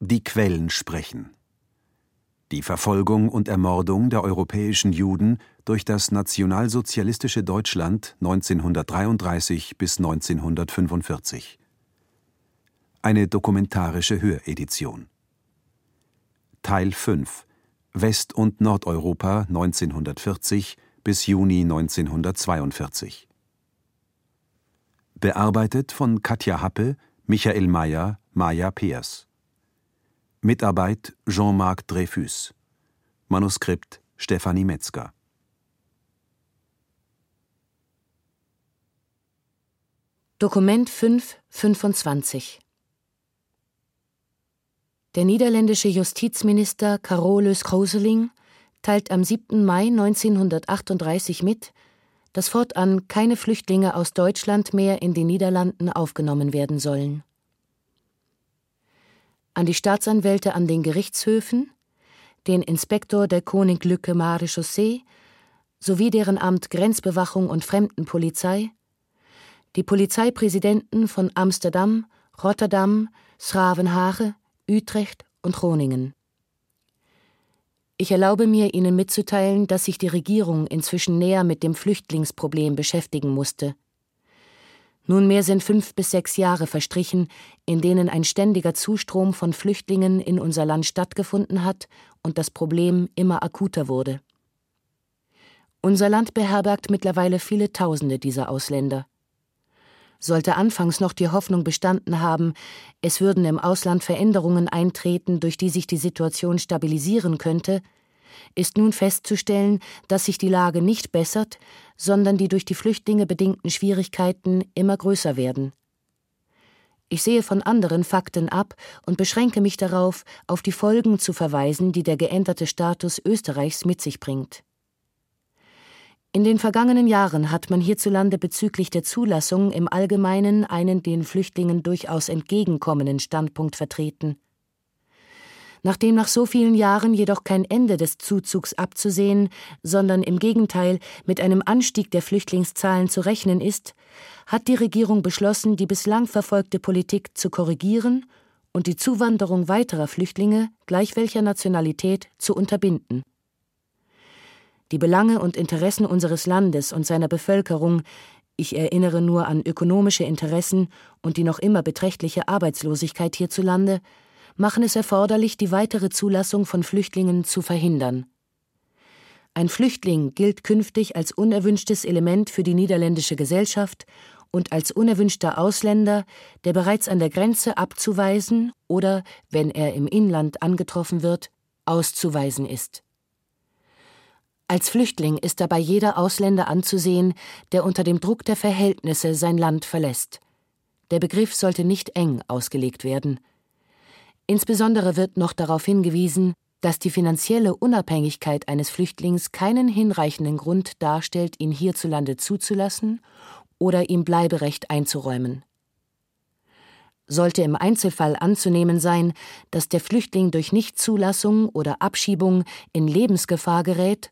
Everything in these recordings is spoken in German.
Die Quellen sprechen. Die Verfolgung und Ermordung der europäischen Juden durch das nationalsozialistische Deutschland 1933 bis 1945. Eine dokumentarische Höredition. Teil 5 West- und Nordeuropa 1940 bis Juni 1942. Bearbeitet von Katja Happe, Michael Mayer, Maja Peers. Mitarbeit Jean-Marc Dreyfus. Manuskript Stefanie Metzger. Dokument 525 Der niederländische Justizminister Carolus Kroseling teilt am 7. Mai 1938 mit, dass fortan keine Flüchtlinge aus Deutschland mehr in den Niederlanden aufgenommen werden sollen. An die Staatsanwälte an den Gerichtshöfen, den Inspektor der Koninklijke Marechaussee sowie deren Amt Grenzbewachung und Fremdenpolizei, die Polizeipräsidenten von Amsterdam, Rotterdam, Schravenhage, Utrecht und Groningen. Ich erlaube mir, Ihnen mitzuteilen, dass sich die Regierung inzwischen näher mit dem Flüchtlingsproblem beschäftigen musste. Nunmehr sind fünf bis sechs Jahre verstrichen, in denen ein ständiger Zustrom von Flüchtlingen in unser Land stattgefunden hat und das Problem immer akuter wurde. Unser Land beherbergt mittlerweile viele Tausende dieser Ausländer. Sollte anfangs noch die Hoffnung bestanden haben, es würden im Ausland Veränderungen eintreten, durch die sich die Situation stabilisieren könnte, ist nun festzustellen, dass sich die Lage nicht bessert, sondern die durch die Flüchtlinge bedingten Schwierigkeiten immer größer werden. Ich sehe von anderen Fakten ab und beschränke mich darauf, auf die Folgen zu verweisen, die der geänderte Status Österreichs mit sich bringt. In den vergangenen Jahren hat man hierzulande bezüglich der Zulassung im Allgemeinen einen den Flüchtlingen durchaus entgegenkommenden Standpunkt vertreten. Nachdem nach so vielen Jahren jedoch kein Ende des Zuzugs abzusehen, sondern im Gegenteil mit einem Anstieg der Flüchtlingszahlen zu rechnen ist, hat die Regierung beschlossen, die bislang verfolgte Politik zu korrigieren und die Zuwanderung weiterer Flüchtlinge, gleich welcher Nationalität, zu unterbinden. Die Belange und Interessen unseres Landes und seiner Bevölkerung ich erinnere nur an ökonomische Interessen und die noch immer beträchtliche Arbeitslosigkeit hierzulande, machen es erforderlich, die weitere Zulassung von Flüchtlingen zu verhindern. Ein Flüchtling gilt künftig als unerwünschtes Element für die niederländische Gesellschaft und als unerwünschter Ausländer, der bereits an der Grenze abzuweisen oder, wenn er im Inland angetroffen wird, auszuweisen ist. Als Flüchtling ist dabei jeder Ausländer anzusehen, der unter dem Druck der Verhältnisse sein Land verlässt. Der Begriff sollte nicht eng ausgelegt werden. Insbesondere wird noch darauf hingewiesen, dass die finanzielle Unabhängigkeit eines Flüchtlings keinen hinreichenden Grund darstellt, ihn hierzulande zuzulassen oder ihm Bleiberecht einzuräumen. Sollte im Einzelfall anzunehmen sein, dass der Flüchtling durch Nichtzulassung oder Abschiebung in Lebensgefahr gerät,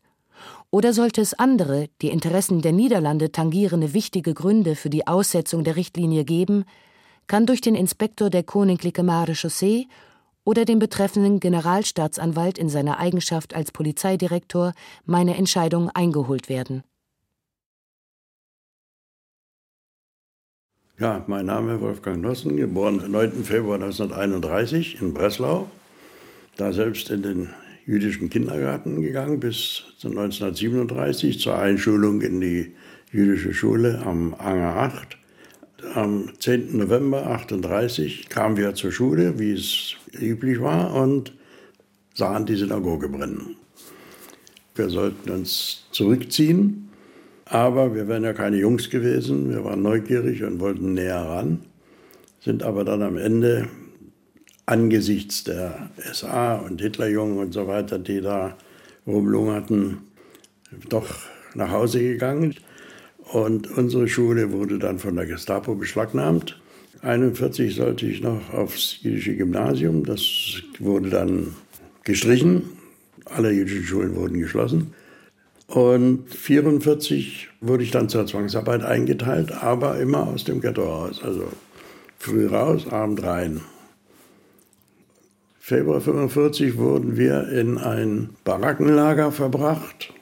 oder sollte es andere, die Interessen der Niederlande tangierende wichtige Gründe für die Aussetzung der Richtlinie geben, kann durch den Inspektor der Koninklijke Marechaussee oder den betreffenden Generalstaatsanwalt in seiner Eigenschaft als Polizeidirektor meine Entscheidung eingeholt werden. Ja, mein Name ist Wolfgang Nossen, geboren am 9. Februar 1931 in Breslau, da selbst in den jüdischen Kindergarten gegangen bis 1937 zur Einschulung in die jüdische Schule am Anger 8 am 10. November 1938 kamen wir zur Schule, wie es üblich war, und sahen die Synagoge brennen. Wir sollten uns zurückziehen, aber wir wären ja keine Jungs gewesen. Wir waren neugierig und wollten näher ran, sind aber dann am Ende angesichts der SA und Hitlerjungen und so weiter, die da rumlungerten, doch nach Hause gegangen. Und unsere Schule wurde dann von der Gestapo beschlagnahmt. 1941 sollte ich noch aufs jüdische Gymnasium. Das wurde dann gestrichen. Alle jüdischen Schulen wurden geschlossen. Und 1944 wurde ich dann zur Zwangsarbeit eingeteilt, aber immer aus dem Ghetto raus. Also früh raus, abend rein. Februar 1945 wurden wir in ein Barackenlager verbracht,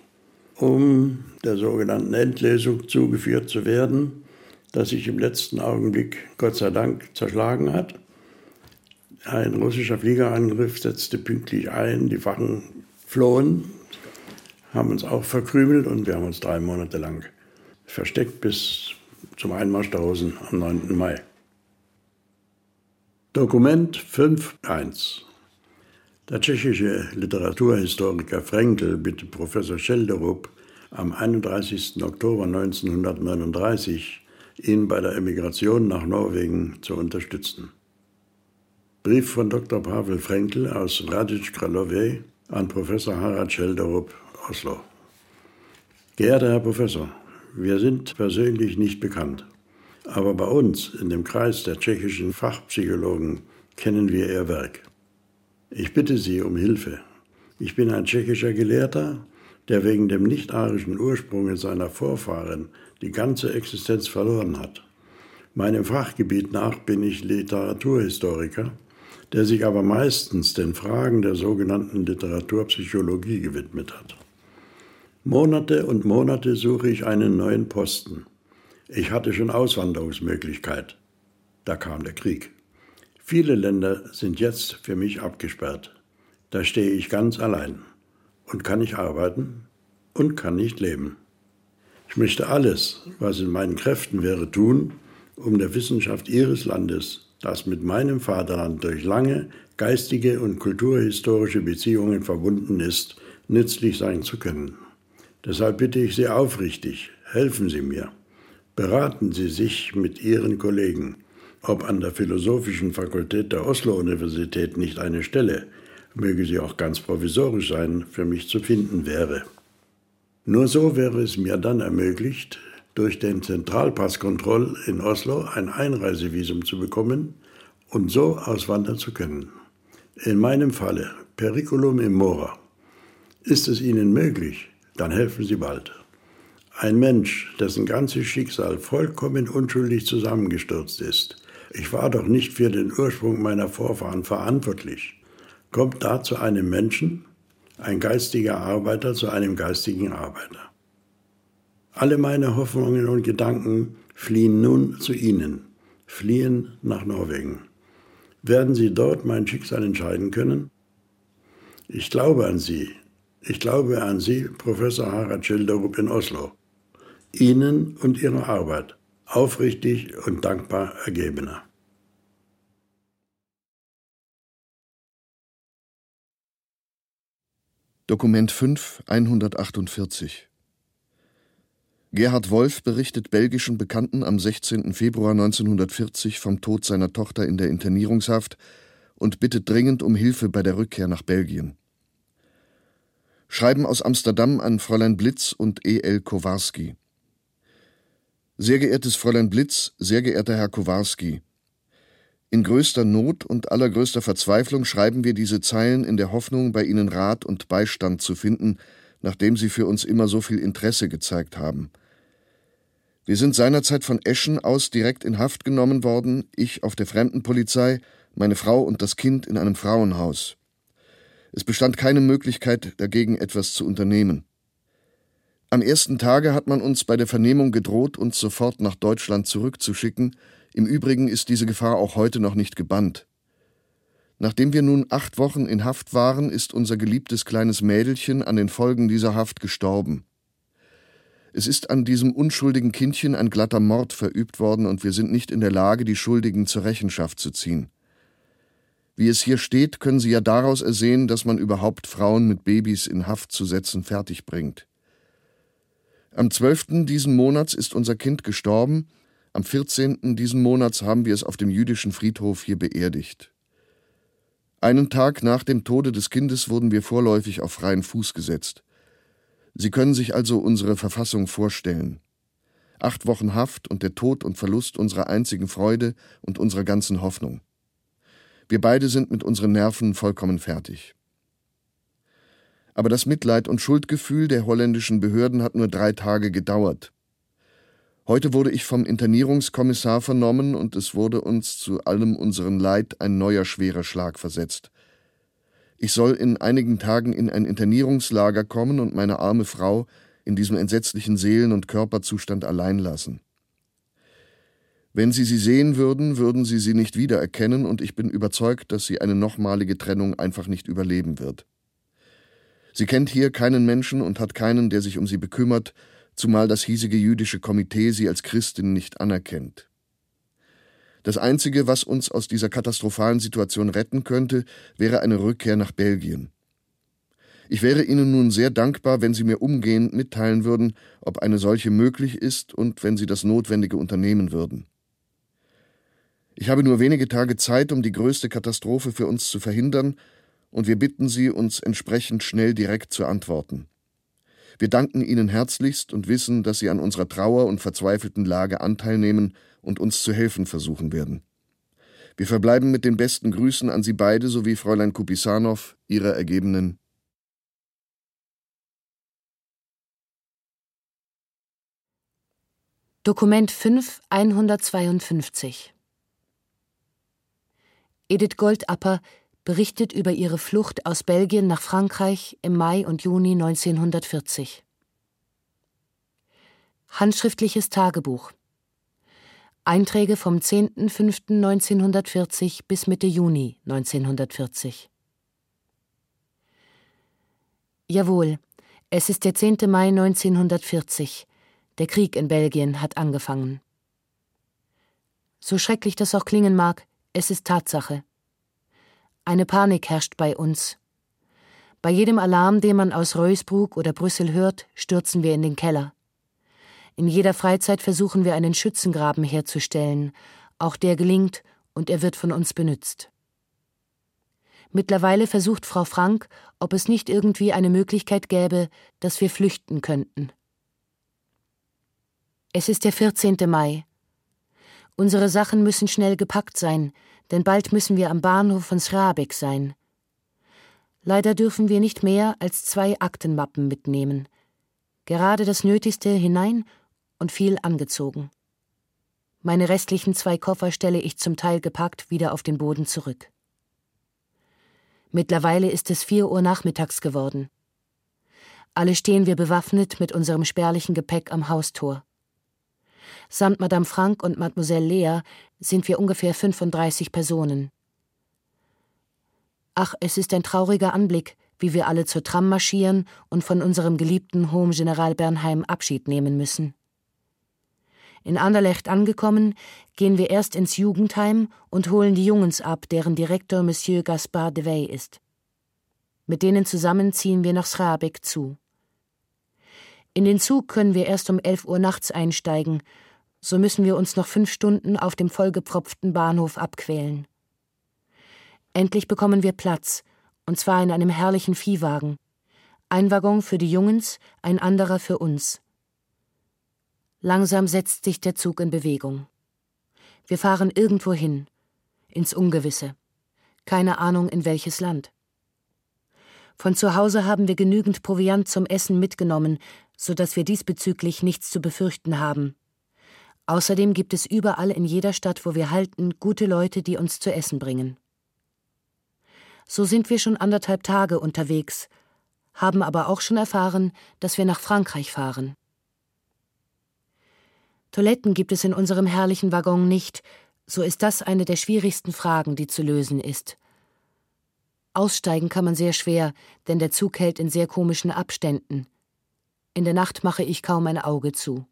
um der sogenannten Endlesung zugeführt zu werden, das sich im letzten Augenblick Gott sei Dank zerschlagen hat. Ein russischer Fliegerangriff setzte pünktlich ein, die Wachen flohen, haben uns auch verkrümelt und wir haben uns drei Monate lang versteckt bis zum Einmarsch der Russen am 9. Mai. Dokument 5.1 Der tschechische Literaturhistoriker Frenkel bittet Professor Schelderup am 31. Oktober 1939, ihn bei der Emigration nach Norwegen zu unterstützen. Brief von Dr. Pavel Frenkel aus Radic Kralove an Professor Harald Schelderup, Oslo. Geehrter Herr Professor, wir sind persönlich nicht bekannt. Aber bei uns, in dem Kreis der tschechischen Fachpsychologen, kennen wir ihr Werk. Ich bitte Sie um Hilfe. Ich bin ein tschechischer Gelehrter, der wegen dem nicht-arischen Ursprunge seiner Vorfahren die ganze Existenz verloren hat. Meinem Fachgebiet nach bin ich Literaturhistoriker, der sich aber meistens den Fragen der sogenannten Literaturpsychologie gewidmet hat. Monate und Monate suche ich einen neuen Posten. Ich hatte schon Auswanderungsmöglichkeit. Da kam der Krieg. Viele Länder sind jetzt für mich abgesperrt. Da stehe ich ganz allein und kann nicht arbeiten und kann nicht leben. Ich möchte alles, was in meinen Kräften wäre, tun, um der Wissenschaft Ihres Landes, das mit meinem Vaterland durch lange geistige und kulturhistorische Beziehungen verbunden ist, nützlich sein zu können. Deshalb bitte ich Sie aufrichtig, helfen Sie mir. Beraten Sie sich mit Ihren Kollegen, ob an der Philosophischen Fakultät der Oslo-Universität nicht eine Stelle, möge sie auch ganz provisorisch sein, für mich zu finden wäre. Nur so wäre es mir dann ermöglicht, durch den Zentralpasskontroll in Oslo ein Einreisevisum zu bekommen und so auswandern zu können. In meinem Falle, Periculum in Mora, ist es Ihnen möglich, dann helfen Sie bald. Ein Mensch, dessen ganzes Schicksal vollkommen unschuldig zusammengestürzt ist, ich war doch nicht für den Ursprung meiner Vorfahren verantwortlich, kommt da zu einem Menschen, ein geistiger Arbeiter zu einem geistigen Arbeiter. Alle meine Hoffnungen und Gedanken fliehen nun zu Ihnen, fliehen nach Norwegen. Werden Sie dort mein Schicksal entscheiden können? Ich glaube an Sie, ich glaube an Sie, Professor Harald Schilderup in Oslo. Ihnen und Ihrer Arbeit aufrichtig und dankbar ergebener. Dokument 5, 148 Gerhard Wolf berichtet belgischen Bekannten am 16. Februar 1940 vom Tod seiner Tochter in der Internierungshaft und bittet dringend um Hilfe bei der Rückkehr nach Belgien. Schreiben aus Amsterdam an Fräulein Blitz und E. L. Kowarski. Sehr geehrtes Fräulein Blitz, sehr geehrter Herr Kowarski, in größter Not und allergrößter Verzweiflung schreiben wir diese Zeilen in der Hoffnung, bei Ihnen Rat und Beistand zu finden, nachdem Sie für uns immer so viel Interesse gezeigt haben. Wir sind seinerzeit von Eschen aus direkt in Haft genommen worden, ich auf der Fremdenpolizei, meine Frau und das Kind in einem Frauenhaus. Es bestand keine Möglichkeit, dagegen etwas zu unternehmen. Am ersten Tage hat man uns bei der Vernehmung gedroht, uns sofort nach Deutschland zurückzuschicken. Im Übrigen ist diese Gefahr auch heute noch nicht gebannt. Nachdem wir nun acht Wochen in Haft waren, ist unser geliebtes kleines Mädelchen an den Folgen dieser Haft gestorben. Es ist an diesem unschuldigen Kindchen ein glatter Mord verübt worden und wir sind nicht in der Lage, die Schuldigen zur Rechenschaft zu ziehen. Wie es hier steht, können Sie ja daraus ersehen, dass man überhaupt Frauen mit Babys in Haft zu setzen fertigbringt. Am 12. diesen Monats ist unser Kind gestorben, am 14. diesen Monats haben wir es auf dem jüdischen Friedhof hier beerdigt. Einen Tag nach dem Tode des Kindes wurden wir vorläufig auf freien Fuß gesetzt. Sie können sich also unsere Verfassung vorstellen. Acht Wochen Haft und der Tod und Verlust unserer einzigen Freude und unserer ganzen Hoffnung. Wir beide sind mit unseren Nerven vollkommen fertig. Aber das Mitleid und Schuldgefühl der holländischen Behörden hat nur drei Tage gedauert. Heute wurde ich vom Internierungskommissar vernommen und es wurde uns zu allem unseren Leid ein neuer schwerer Schlag versetzt. Ich soll in einigen Tagen in ein Internierungslager kommen und meine arme Frau in diesem entsetzlichen Seelen- und Körperzustand allein lassen. Wenn Sie sie sehen würden, würden Sie sie nicht wiedererkennen, und ich bin überzeugt, dass sie eine nochmalige Trennung einfach nicht überleben wird. Sie kennt hier keinen Menschen und hat keinen, der sich um sie bekümmert, zumal das hiesige jüdische Komitee sie als Christin nicht anerkennt. Das Einzige, was uns aus dieser katastrophalen Situation retten könnte, wäre eine Rückkehr nach Belgien. Ich wäre Ihnen nun sehr dankbar, wenn Sie mir umgehend mitteilen würden, ob eine solche möglich ist und wenn Sie das Notwendige unternehmen würden. Ich habe nur wenige Tage Zeit, um die größte Katastrophe für uns zu verhindern, und wir bitten Sie, uns entsprechend schnell direkt zu antworten. Wir danken Ihnen herzlichst und wissen, dass Sie an unserer Trauer und verzweifelten Lage Anteil nehmen und uns zu helfen versuchen werden. Wir verbleiben mit den besten Grüßen an Sie beide sowie Fräulein Kupisanow, Ihrer Ergebenen. Dokument 5 152 Edith Goldapper berichtet über ihre Flucht aus Belgien nach Frankreich im Mai und Juni 1940. Handschriftliches Tagebuch Einträge vom 10.05.1940 bis Mitte Juni 1940. Jawohl, es ist der 10. Mai 1940. Der Krieg in Belgien hat angefangen. So schrecklich das auch klingen mag, es ist Tatsache. Eine Panik herrscht bei uns. Bei jedem Alarm, den man aus Reusbruck oder Brüssel hört, stürzen wir in den Keller. In jeder Freizeit versuchen wir einen Schützengraben herzustellen. Auch der gelingt und er wird von uns benützt. Mittlerweile versucht Frau Frank, ob es nicht irgendwie eine Möglichkeit gäbe, dass wir flüchten könnten. Es ist der 14. Mai. Unsere Sachen müssen schnell gepackt sein, denn bald müssen wir am Bahnhof von Srabeck sein. Leider dürfen wir nicht mehr als zwei Aktenmappen mitnehmen. Gerade das Nötigste hinein und viel angezogen. Meine restlichen zwei Koffer stelle ich zum Teil gepackt wieder auf den Boden zurück. Mittlerweile ist es vier Uhr nachmittags geworden. Alle stehen wir bewaffnet mit unserem spärlichen Gepäck am Haustor. Samt Madame Frank und Mademoiselle Lea sind wir ungefähr 35 Personen. Ach, es ist ein trauriger Anblick, wie wir alle zur Tram marschieren und von unserem geliebten Home General Bernheim Abschied nehmen müssen. In Anderlecht angekommen, gehen wir erst ins Jugendheim und holen die Jungens ab, deren Direktor Monsieur Gaspard de Wey ist. Mit denen zusammen ziehen wir nach Schrabeck zu. In den Zug können wir erst um elf Uhr nachts einsteigen, so müssen wir uns noch fünf Stunden auf dem vollgepropften Bahnhof abquälen. Endlich bekommen wir Platz, und zwar in einem herrlichen Viehwagen. Ein Waggon für die Jungens, ein anderer für uns. Langsam setzt sich der Zug in Bewegung. Wir fahren irgendwo hin, ins Ungewisse. Keine Ahnung in welches Land. Von zu Hause haben wir genügend Proviant zum Essen mitgenommen, so dass wir diesbezüglich nichts zu befürchten haben. Außerdem gibt es überall in jeder Stadt, wo wir halten, gute Leute, die uns zu essen bringen. So sind wir schon anderthalb Tage unterwegs, haben aber auch schon erfahren, dass wir nach Frankreich fahren. Toiletten gibt es in unserem herrlichen Waggon nicht, so ist das eine der schwierigsten Fragen, die zu lösen ist. Aussteigen kann man sehr schwer, denn der Zug hält in sehr komischen Abständen. In der Nacht mache ich kaum ein Auge zu.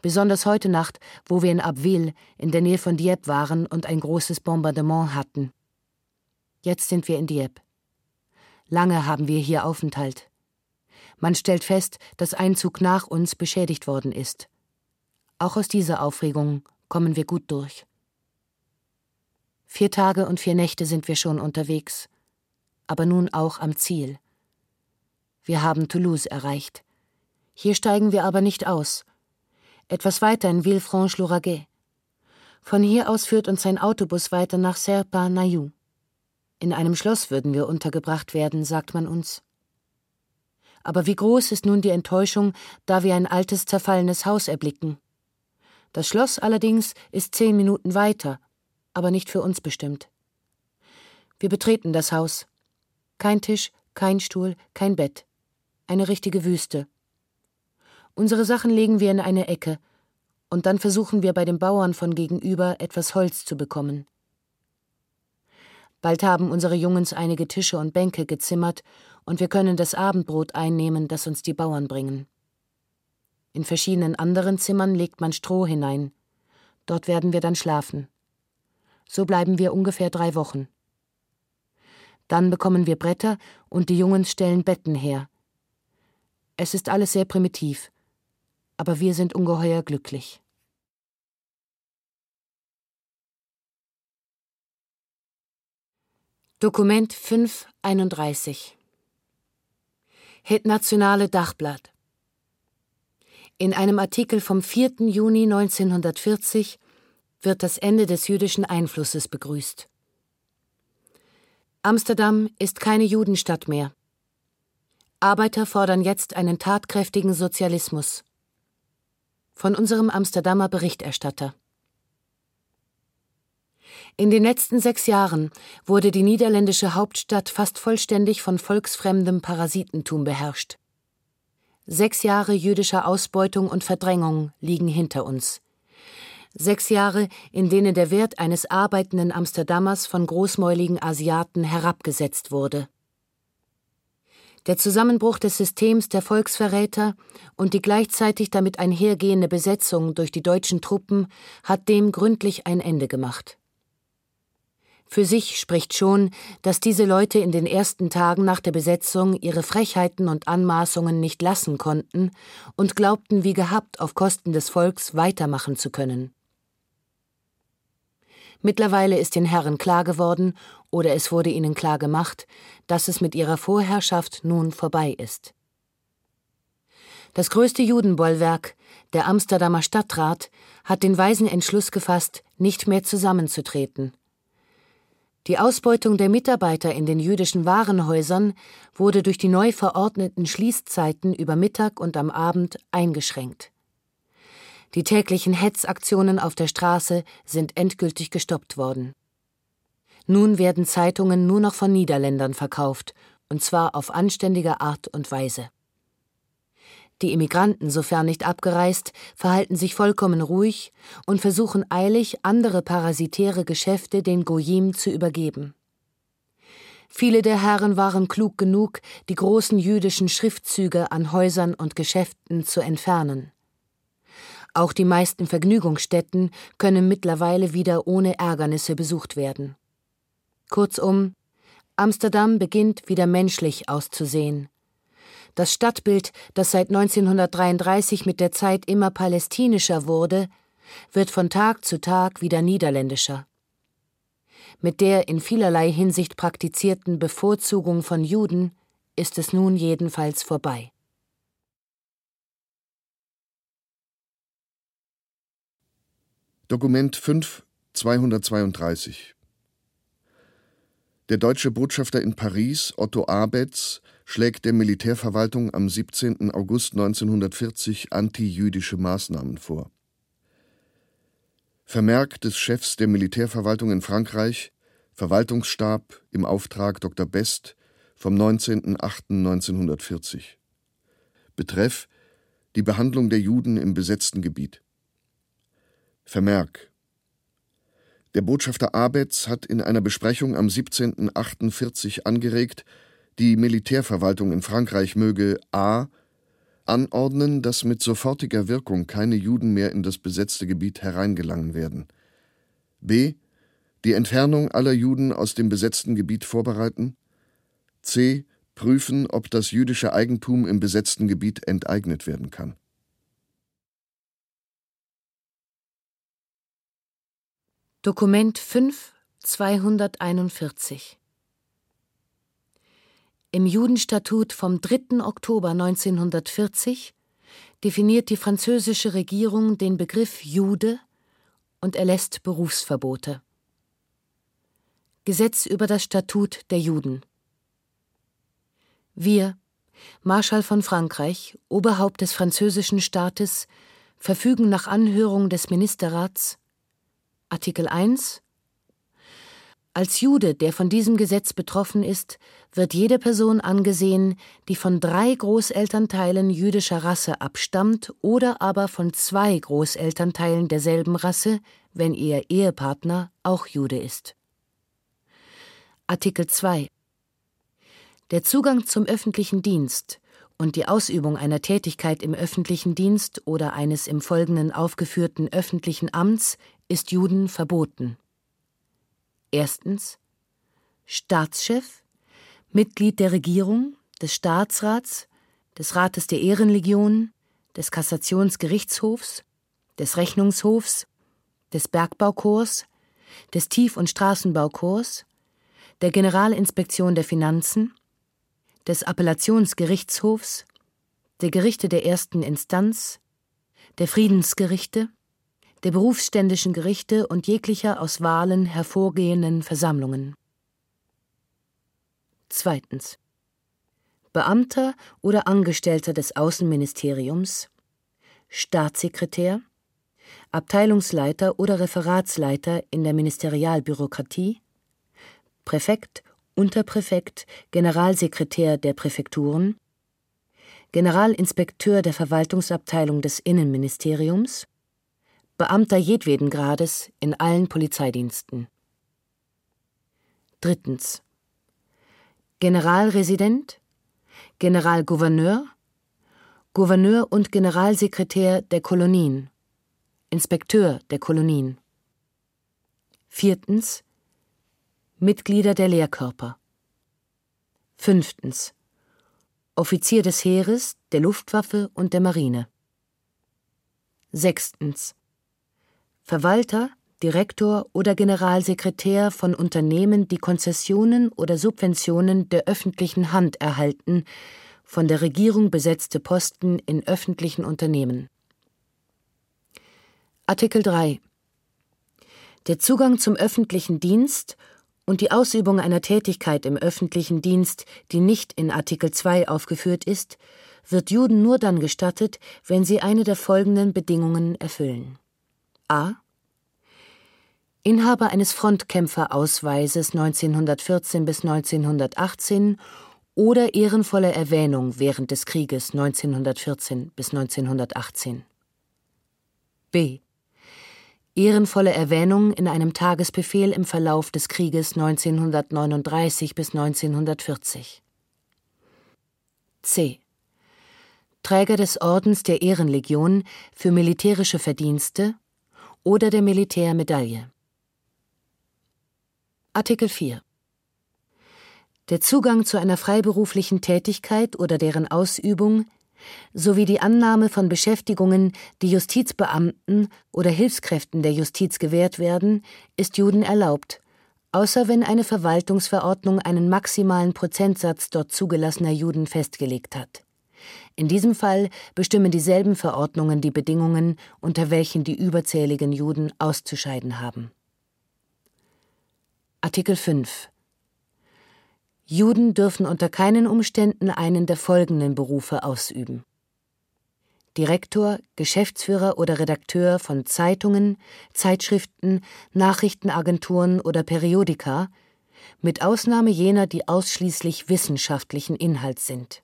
Besonders heute Nacht, wo wir in Abbeville in der Nähe von Dieppe waren und ein großes Bombardement hatten. Jetzt sind wir in Dieppe. Lange haben wir hier Aufenthalt. Man stellt fest, dass ein Zug nach uns beschädigt worden ist. Auch aus dieser Aufregung kommen wir gut durch. Vier Tage und vier Nächte sind wir schon unterwegs, aber nun auch am Ziel. Wir haben Toulouse erreicht. Hier steigen wir aber nicht aus. Etwas weiter in Villefranche-Lauragais. Von hier aus führt uns ein Autobus weiter nach Serpa-Nayou. In einem Schloss würden wir untergebracht werden, sagt man uns. Aber wie groß ist nun die Enttäuschung, da wir ein altes, zerfallenes Haus erblicken. Das Schloss allerdings ist zehn Minuten weiter, aber nicht für uns bestimmt. Wir betreten das Haus. Kein Tisch, kein Stuhl, kein Bett. Eine richtige Wüste. Unsere Sachen legen wir in eine Ecke, und dann versuchen wir bei den Bauern von gegenüber etwas Holz zu bekommen. Bald haben unsere Jungens einige Tische und Bänke gezimmert, und wir können das Abendbrot einnehmen, das uns die Bauern bringen. In verschiedenen anderen Zimmern legt man Stroh hinein. Dort werden wir dann schlafen. So bleiben wir ungefähr drei Wochen. Dann bekommen wir Bretter und die Jungens stellen Betten her. Es ist alles sehr primitiv, aber wir sind ungeheuer glücklich. Dokument 531 Het Nationale Dachblatt In einem Artikel vom 4. Juni 1940 wird das Ende des jüdischen Einflusses begrüßt. Amsterdam ist keine Judenstadt mehr. Arbeiter fordern jetzt einen tatkräftigen Sozialismus. Von unserem Amsterdamer Berichterstatter. In den letzten sechs Jahren wurde die niederländische Hauptstadt fast vollständig von volksfremdem Parasitentum beherrscht. Sechs Jahre jüdischer Ausbeutung und Verdrängung liegen hinter uns. Sechs Jahre, in denen der Wert eines arbeitenden Amsterdamers von großmäuligen Asiaten herabgesetzt wurde. Der Zusammenbruch des Systems der Volksverräter und die gleichzeitig damit einhergehende Besetzung durch die deutschen Truppen hat dem gründlich ein Ende gemacht. Für sich spricht schon, dass diese Leute in den ersten Tagen nach der Besetzung ihre Frechheiten und Anmaßungen nicht lassen konnten und glaubten wie gehabt auf Kosten des Volks weitermachen zu können. Mittlerweile ist den Herren klar geworden, oder es wurde ihnen klar gemacht, dass es mit ihrer Vorherrschaft nun vorbei ist. Das größte Judenbollwerk, der Amsterdamer Stadtrat, hat den weisen Entschluss gefasst, nicht mehr zusammenzutreten. Die Ausbeutung der Mitarbeiter in den jüdischen Warenhäusern wurde durch die neu verordneten Schließzeiten über Mittag und am Abend eingeschränkt. Die täglichen Hetzaktionen auf der Straße sind endgültig gestoppt worden. Nun werden Zeitungen nur noch von Niederländern verkauft, und zwar auf anständige Art und Weise. Die Immigranten, sofern nicht abgereist, verhalten sich vollkommen ruhig und versuchen eilig, andere parasitäre Geschäfte den Goyim zu übergeben. Viele der Herren waren klug genug, die großen jüdischen Schriftzüge an Häusern und Geschäften zu entfernen. Auch die meisten Vergnügungsstätten können mittlerweile wieder ohne Ärgernisse besucht werden. Kurzum, Amsterdam beginnt wieder menschlich auszusehen. Das Stadtbild, das seit 1933 mit der Zeit immer palästinischer wurde, wird von Tag zu Tag wieder niederländischer. Mit der in vielerlei Hinsicht praktizierten Bevorzugung von Juden ist es nun jedenfalls vorbei. Dokument 5, 232 Der deutsche Botschafter in Paris, Otto Abetz, schlägt der Militärverwaltung am 17. August 1940 antijüdische Maßnahmen vor. Vermerk des Chefs der Militärverwaltung in Frankreich, Verwaltungsstab im Auftrag Dr. Best vom 19.08.1940. Betreff die Behandlung der Juden im besetzten Gebiet. Vermerk Der Botschafter Abetz hat in einer Besprechung am 17.08.40 angeregt, die Militärverwaltung in Frankreich möge a. anordnen, dass mit sofortiger Wirkung keine Juden mehr in das besetzte Gebiet hereingelangen werden. b. die Entfernung aller Juden aus dem besetzten Gebiet vorbereiten. c. prüfen, ob das jüdische Eigentum im besetzten Gebiet enteignet werden kann. Dokument 5 241 Im Judenstatut vom 3. Oktober 1940 definiert die französische Regierung den Begriff Jude und erlässt Berufsverbote. Gesetz über das Statut der Juden. Wir, Marschall von Frankreich, Oberhaupt des französischen Staates, verfügen nach Anhörung des Ministerrats Artikel 1 Als Jude, der von diesem Gesetz betroffen ist, wird jede Person angesehen, die von drei Großelternteilen jüdischer Rasse abstammt oder aber von zwei Großelternteilen derselben Rasse, wenn ihr Ehepartner auch Jude ist. Artikel 2 Der Zugang zum öffentlichen Dienst und die Ausübung einer Tätigkeit im öffentlichen Dienst oder eines im Folgenden aufgeführten öffentlichen Amts ist Juden verboten. Erstens Staatschef, Mitglied der Regierung, des Staatsrats, des Rates der Ehrenlegion, des Kassationsgerichtshofs, des Rechnungshofs, des Bergbaukorps, des Tief- und Straßenbaukorps, der Generalinspektion der Finanzen, des Appellationsgerichtshofs, der Gerichte der ersten Instanz, der Friedensgerichte, der berufsständischen Gerichte und jeglicher aus Wahlen hervorgehenden Versammlungen. Zweitens. Beamter oder Angestellter des Außenministeriums, Staatssekretär, Abteilungsleiter oder Referatsleiter in der Ministerialbürokratie, Präfekt, Unterpräfekt, Generalsekretär der Präfekturen, Generalinspekteur der Verwaltungsabteilung des Innenministeriums, Beamter jedweden Grades in allen Polizeidiensten. Drittens. Generalresident, Generalgouverneur, Gouverneur und Generalsekretär der Kolonien, Inspekteur der Kolonien. Viertens. Mitglieder der Lehrkörper. Fünftens. Offizier des Heeres, der Luftwaffe und der Marine. Sechstens. Verwalter, Direktor oder Generalsekretär von Unternehmen, die Konzessionen oder Subventionen der öffentlichen Hand erhalten, von der Regierung besetzte Posten in öffentlichen Unternehmen. Artikel 3 Der Zugang zum öffentlichen Dienst und die Ausübung einer Tätigkeit im öffentlichen Dienst, die nicht in Artikel 2 aufgeführt ist, wird Juden nur dann gestattet, wenn sie eine der folgenden Bedingungen erfüllen. A. Inhaber eines Frontkämpferausweises 1914 bis 1918 oder ehrenvolle Erwähnung während des Krieges 1914 bis 1918. B. Ehrenvolle Erwähnung in einem Tagesbefehl im Verlauf des Krieges 1939 bis 1940. C. Träger des Ordens der Ehrenlegion für militärische Verdienste oder der Militärmedaille. Artikel 4 Der Zugang zu einer freiberuflichen Tätigkeit oder deren Ausübung sowie die Annahme von Beschäftigungen, die Justizbeamten oder Hilfskräften der Justiz gewährt werden, ist Juden erlaubt, außer wenn eine Verwaltungsverordnung einen maximalen Prozentsatz dort zugelassener Juden festgelegt hat. In diesem Fall bestimmen dieselben Verordnungen die Bedingungen, unter welchen die überzähligen Juden auszuscheiden haben. Artikel 5 Juden dürfen unter keinen Umständen einen der folgenden Berufe ausüben. Direktor, Geschäftsführer oder Redakteur von Zeitungen, Zeitschriften, Nachrichtenagenturen oder Periodika, mit Ausnahme jener, die ausschließlich wissenschaftlichen Inhalts sind.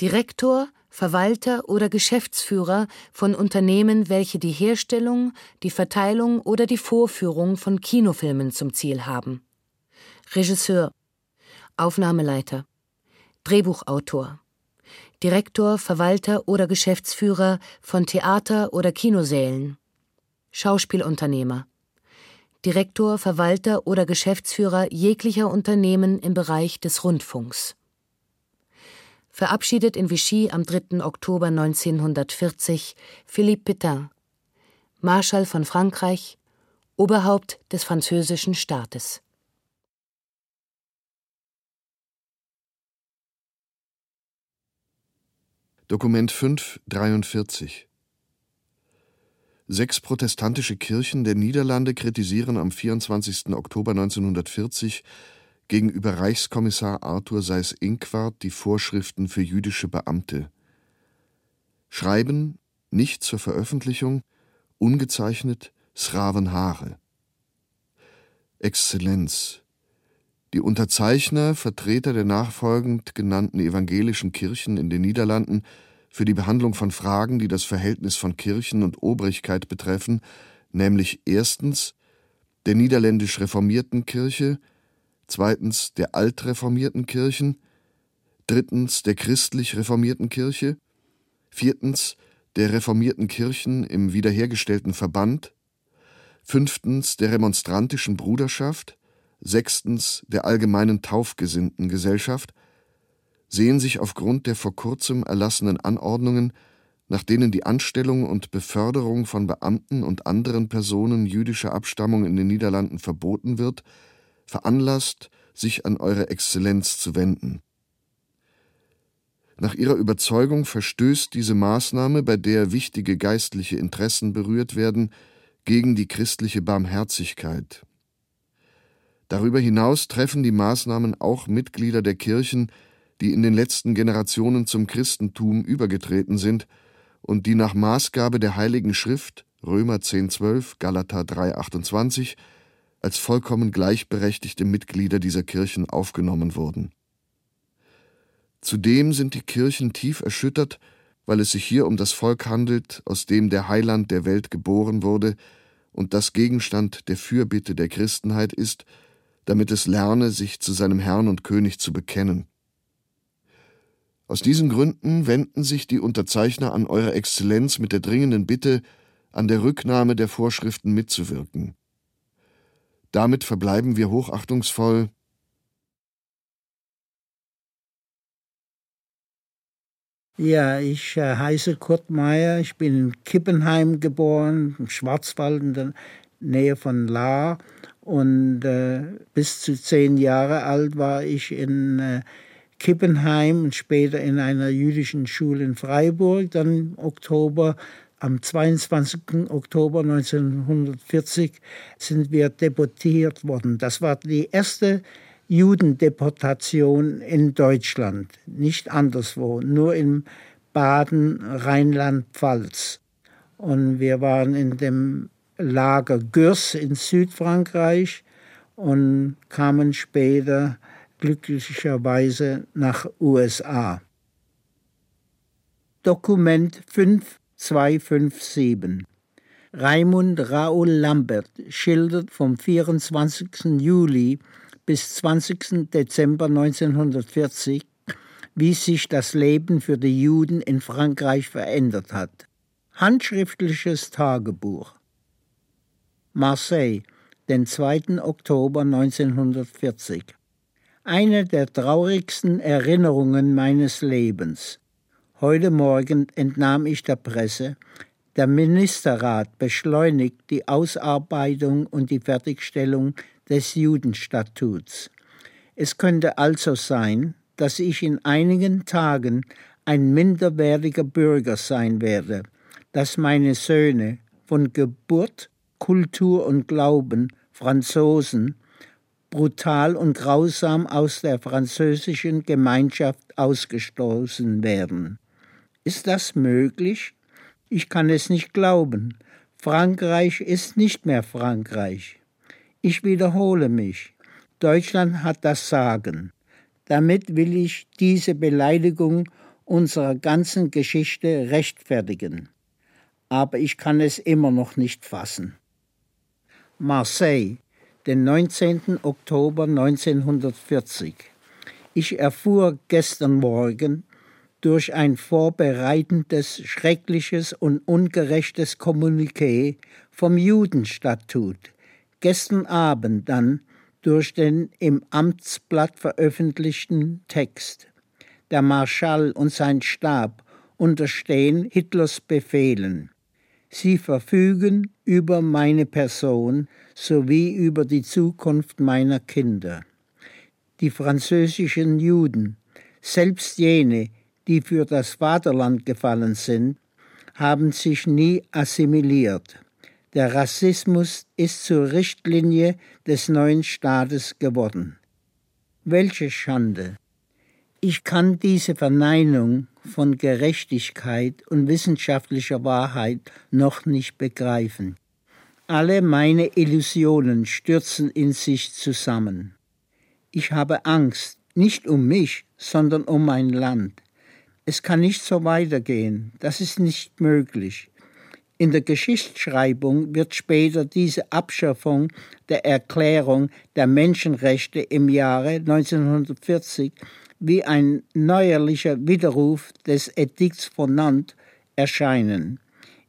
Direktor, Verwalter oder Geschäftsführer von Unternehmen, welche die Herstellung, die Verteilung oder die Vorführung von Kinofilmen zum Ziel haben. Regisseur, Aufnahmeleiter, Drehbuchautor, Direktor, Verwalter oder Geschäftsführer von Theater- oder Kinosälen, Schauspielunternehmer, Direktor, Verwalter oder Geschäftsführer jeglicher Unternehmen im Bereich des Rundfunks. Verabschiedet in Vichy am 3. Oktober 1940 Philippe Pétain, Marschall von Frankreich, Oberhaupt des französischen Staates. Dokument 543 Sechs protestantische Kirchen der Niederlande kritisieren am 24. Oktober 1940 gegenüber Reichskommissar Arthur Seyß-Inquart die Vorschriften für jüdische Beamte. Schreiben nicht zur Veröffentlichung, ungezeichnet Sraven Haare. Exzellenz. Die Unterzeichner, Vertreter der nachfolgend genannten evangelischen Kirchen in den Niederlanden, für die Behandlung von Fragen, die das Verhältnis von Kirchen und Obrigkeit betreffen, nämlich erstens der niederländisch reformierten Kirche, zweitens der altreformierten Kirchen, drittens der christlich reformierten Kirche, viertens der reformierten Kirchen im wiederhergestellten Verband, fünftens der remonstrantischen Bruderschaft, sechstens der allgemeinen taufgesinnten Gesellschaft, sehen sich aufgrund der vor kurzem erlassenen Anordnungen, nach denen die Anstellung und Beförderung von Beamten und anderen Personen jüdischer Abstammung in den Niederlanden verboten wird, veranlasst, sich an Eure Exzellenz zu wenden. Nach ihrer Überzeugung verstößt diese Maßnahme, bei der wichtige geistliche Interessen berührt werden, gegen die christliche Barmherzigkeit. Darüber hinaus treffen die Maßnahmen auch Mitglieder der Kirchen, die in den letzten Generationen zum Christentum übergetreten sind und die nach Maßgabe der Heiligen Schrift Römer 10,12, Galater 3,28 als vollkommen gleichberechtigte Mitglieder dieser Kirchen aufgenommen wurden. Zudem sind die Kirchen tief erschüttert, weil es sich hier um das Volk handelt, aus dem der Heiland der Welt geboren wurde und das Gegenstand der Fürbitte der Christenheit ist, damit es lerne, sich zu seinem Herrn und König zu bekennen. Aus diesen Gründen wenden sich die Unterzeichner an Eure Exzellenz mit der dringenden Bitte, an der Rücknahme der Vorschriften mitzuwirken. Damit verbleiben wir hochachtungsvoll Ja, ich äh, heiße Kurt Meyer. Ich bin in Kippenheim geboren, im Schwarzwald in der Nähe von Lahr. Und äh, bis zu zehn Jahre alt war ich in äh, Kippenheim und später in einer jüdischen Schule in Freiburg. Dann im Oktober, am 22. Oktober 1940 sind wir deportiert worden. Das war die erste Judendeportation in Deutschland, nicht anderswo, nur in Baden, Rheinland-Pfalz. Und wir waren in dem Lager Gürs in Südfrankreich und kamen später glücklicherweise nach USA. Dokument 5257 Raimund Raoul Lambert schildert vom 24. Juli bis 20. Dezember 1940, wie sich das Leben für die Juden in Frankreich verändert hat. Handschriftliches Tagebuch. Marseille, den 2. Oktober 1940. Eine der traurigsten Erinnerungen meines Lebens. Heute Morgen entnahm ich der Presse, der Ministerrat beschleunigt die Ausarbeitung und die Fertigstellung des Judenstatuts. Es könnte also sein, dass ich in einigen Tagen ein minderwertiger Bürger sein werde, dass meine Söhne von Geburt, Kultur und Glauben Franzosen brutal und grausam aus der französischen Gemeinschaft ausgestoßen werden. Ist das möglich? Ich kann es nicht glauben. Frankreich ist nicht mehr Frankreich. Ich wiederhole mich. Deutschland hat das Sagen. Damit will ich diese Beleidigung unserer ganzen Geschichte rechtfertigen. Aber ich kann es immer noch nicht fassen. Marseille, den 19. Oktober 1940. Ich erfuhr gestern Morgen durch ein vorbereitendes, schreckliches und ungerechtes Kommuniqué vom Judenstatut, gestern Abend dann durch den im Amtsblatt veröffentlichten Text. Der Marschall und sein Stab unterstehen Hitlers Befehlen. Sie verfügen über meine Person sowie über die Zukunft meiner Kinder. Die französischen Juden, selbst jene, die für das Vaterland gefallen sind, haben sich nie assimiliert. Der Rassismus ist zur Richtlinie des neuen Staates geworden. Welche Schande! Ich kann diese Verneinung von Gerechtigkeit und wissenschaftlicher Wahrheit noch nicht begreifen. Alle meine Illusionen stürzen in sich zusammen. Ich habe Angst, nicht um mich, sondern um mein Land. Es kann nicht so weitergehen, das ist nicht möglich. In der Geschichtsschreibung wird später diese Abschaffung der Erklärung der Menschenrechte im Jahre 1940 wie ein neuerlicher Widerruf des Edikts von Nantes erscheinen.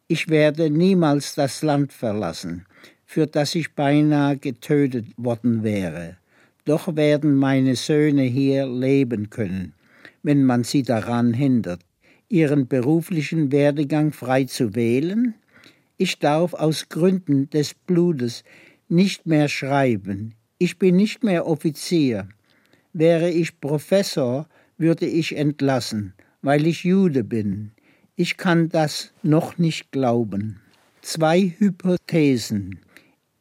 Ich werde niemals das Land verlassen, für das ich beinahe getötet worden wäre. Doch werden meine Söhne hier leben können, wenn man sie daran hindert, ihren beruflichen Werdegang frei zu wählen, ich darf aus Gründen des Blutes nicht mehr schreiben. Ich bin nicht mehr Offizier. Wäre ich Professor, würde ich entlassen, weil ich Jude bin. Ich kann das noch nicht glauben. Zwei Hypothesen.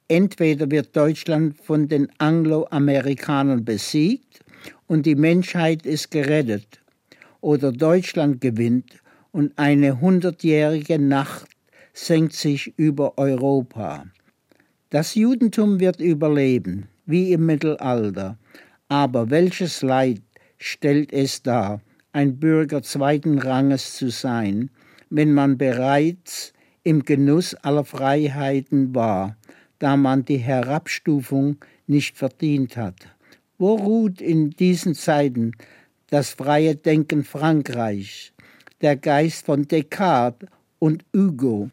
Entweder wird Deutschland von den Angloamerikanern besiegt und die Menschheit ist gerettet, oder Deutschland gewinnt und eine hundertjährige Nacht senkt sich über Europa. Das Judentum wird überleben, wie im Mittelalter, aber welches Leid stellt es dar, ein Bürger zweiten Ranges zu sein, wenn man bereits im Genuss aller Freiheiten war, da man die Herabstufung nicht verdient hat. Wo ruht in diesen Zeiten das freie Denken Frankreichs, der Geist von Descartes und Hugo,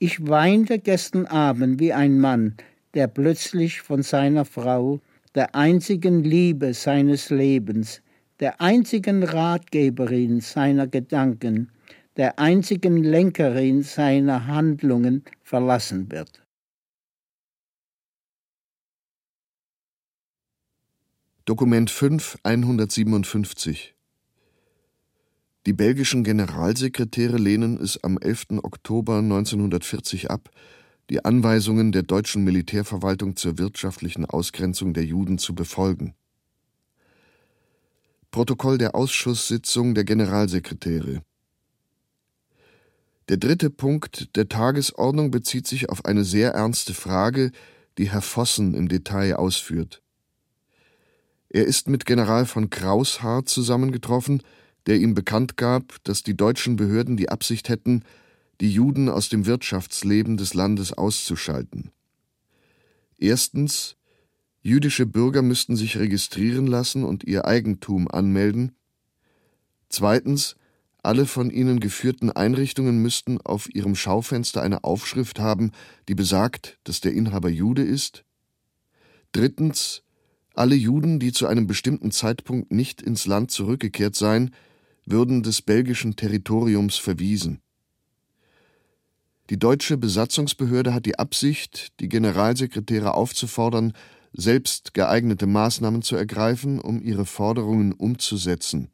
ich weinte gestern Abend wie ein Mann, der plötzlich von seiner Frau, der einzigen Liebe seines Lebens, der einzigen Ratgeberin seiner Gedanken, der einzigen Lenkerin seiner Handlungen verlassen wird. Dokument 5 157 die belgischen Generalsekretäre lehnen es am 11. Oktober 1940 ab, die Anweisungen der deutschen Militärverwaltung zur wirtschaftlichen Ausgrenzung der Juden zu befolgen. Protokoll der Ausschusssitzung der Generalsekretäre Der dritte Punkt der Tagesordnung bezieht sich auf eine sehr ernste Frage, die Herr Vossen im Detail ausführt. Er ist mit General von Kraushaar zusammengetroffen, der ihm bekannt gab, dass die deutschen Behörden die Absicht hätten, die Juden aus dem Wirtschaftsleben des Landes auszuschalten. Erstens, jüdische Bürger müssten sich registrieren lassen und ihr Eigentum anmelden. Zweitens, alle von ihnen geführten Einrichtungen müssten auf ihrem Schaufenster eine Aufschrift haben, die besagt, dass der Inhaber Jude ist. Drittens, alle Juden, die zu einem bestimmten Zeitpunkt nicht ins Land zurückgekehrt seien, würden des belgischen Territoriums verwiesen. Die deutsche Besatzungsbehörde hat die Absicht, die Generalsekretäre aufzufordern, selbst geeignete Maßnahmen zu ergreifen, um ihre Forderungen umzusetzen.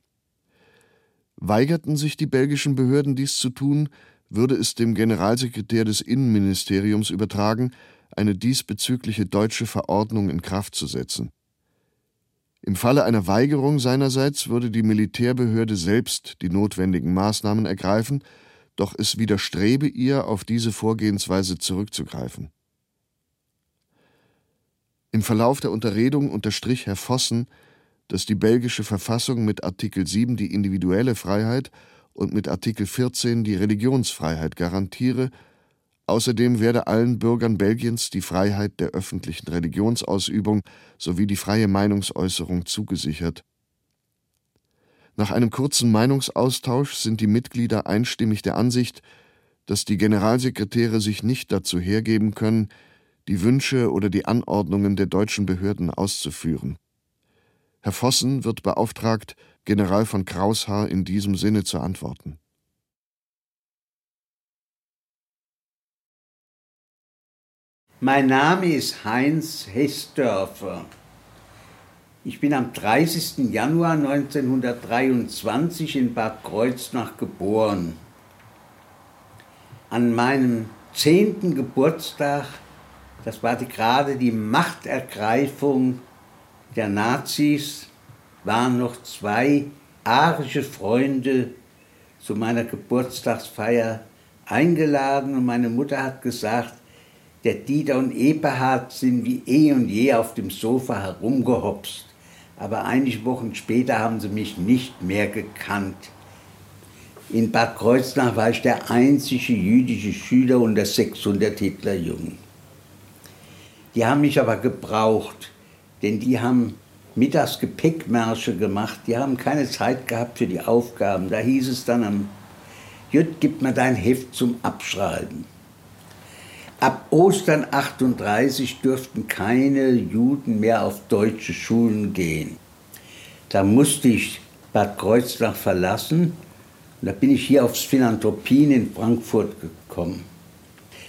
Weigerten sich die belgischen Behörden dies zu tun, würde es dem Generalsekretär des Innenministeriums übertragen, eine diesbezügliche deutsche Verordnung in Kraft zu setzen im Falle einer Weigerung seinerseits würde die Militärbehörde selbst die notwendigen Maßnahmen ergreifen, doch es widerstrebe ihr, auf diese Vorgehensweise zurückzugreifen. Im Verlauf der Unterredung unterstrich Herr Vossen, dass die belgische Verfassung mit Artikel 7 die individuelle Freiheit und mit Artikel 14 die Religionsfreiheit garantiere Außerdem werde allen Bürgern Belgiens die Freiheit der öffentlichen Religionsausübung sowie die freie Meinungsäußerung zugesichert. Nach einem kurzen Meinungsaustausch sind die Mitglieder einstimmig der Ansicht, dass die Generalsekretäre sich nicht dazu hergeben können, die Wünsche oder die Anordnungen der deutschen Behörden auszuführen. Herr Vossen wird beauftragt, General von Kraushaar in diesem Sinne zu antworten Mein Name ist Heinz Hessdörfer. Ich bin am 30. Januar 1923 in Bad Kreuznach geboren. An meinem zehnten Geburtstag, das war die, gerade die Machtergreifung der Nazis, waren noch zwei arische Freunde zu meiner Geburtstagsfeier eingeladen und meine Mutter hat gesagt, Der Dieter und Eberhard sind wie eh und je auf dem Sofa herumgehopst, aber einige Wochen später haben sie mich nicht mehr gekannt. In Bad Kreuznach war ich der einzige jüdische Schüler unter 600 Hitlerjungen. Die haben mich aber gebraucht, denn die haben mittags Gepäckmärsche gemacht, die haben keine Zeit gehabt für die Aufgaben. Da hieß es dann am Jütt, gib mir dein Heft zum Abschreiben. Ab Ostern 38 dürften keine Juden mehr auf deutsche Schulen gehen. Da musste ich Bad Kreuznach verlassen und da bin ich hier aufs Philanthropien in Frankfurt gekommen.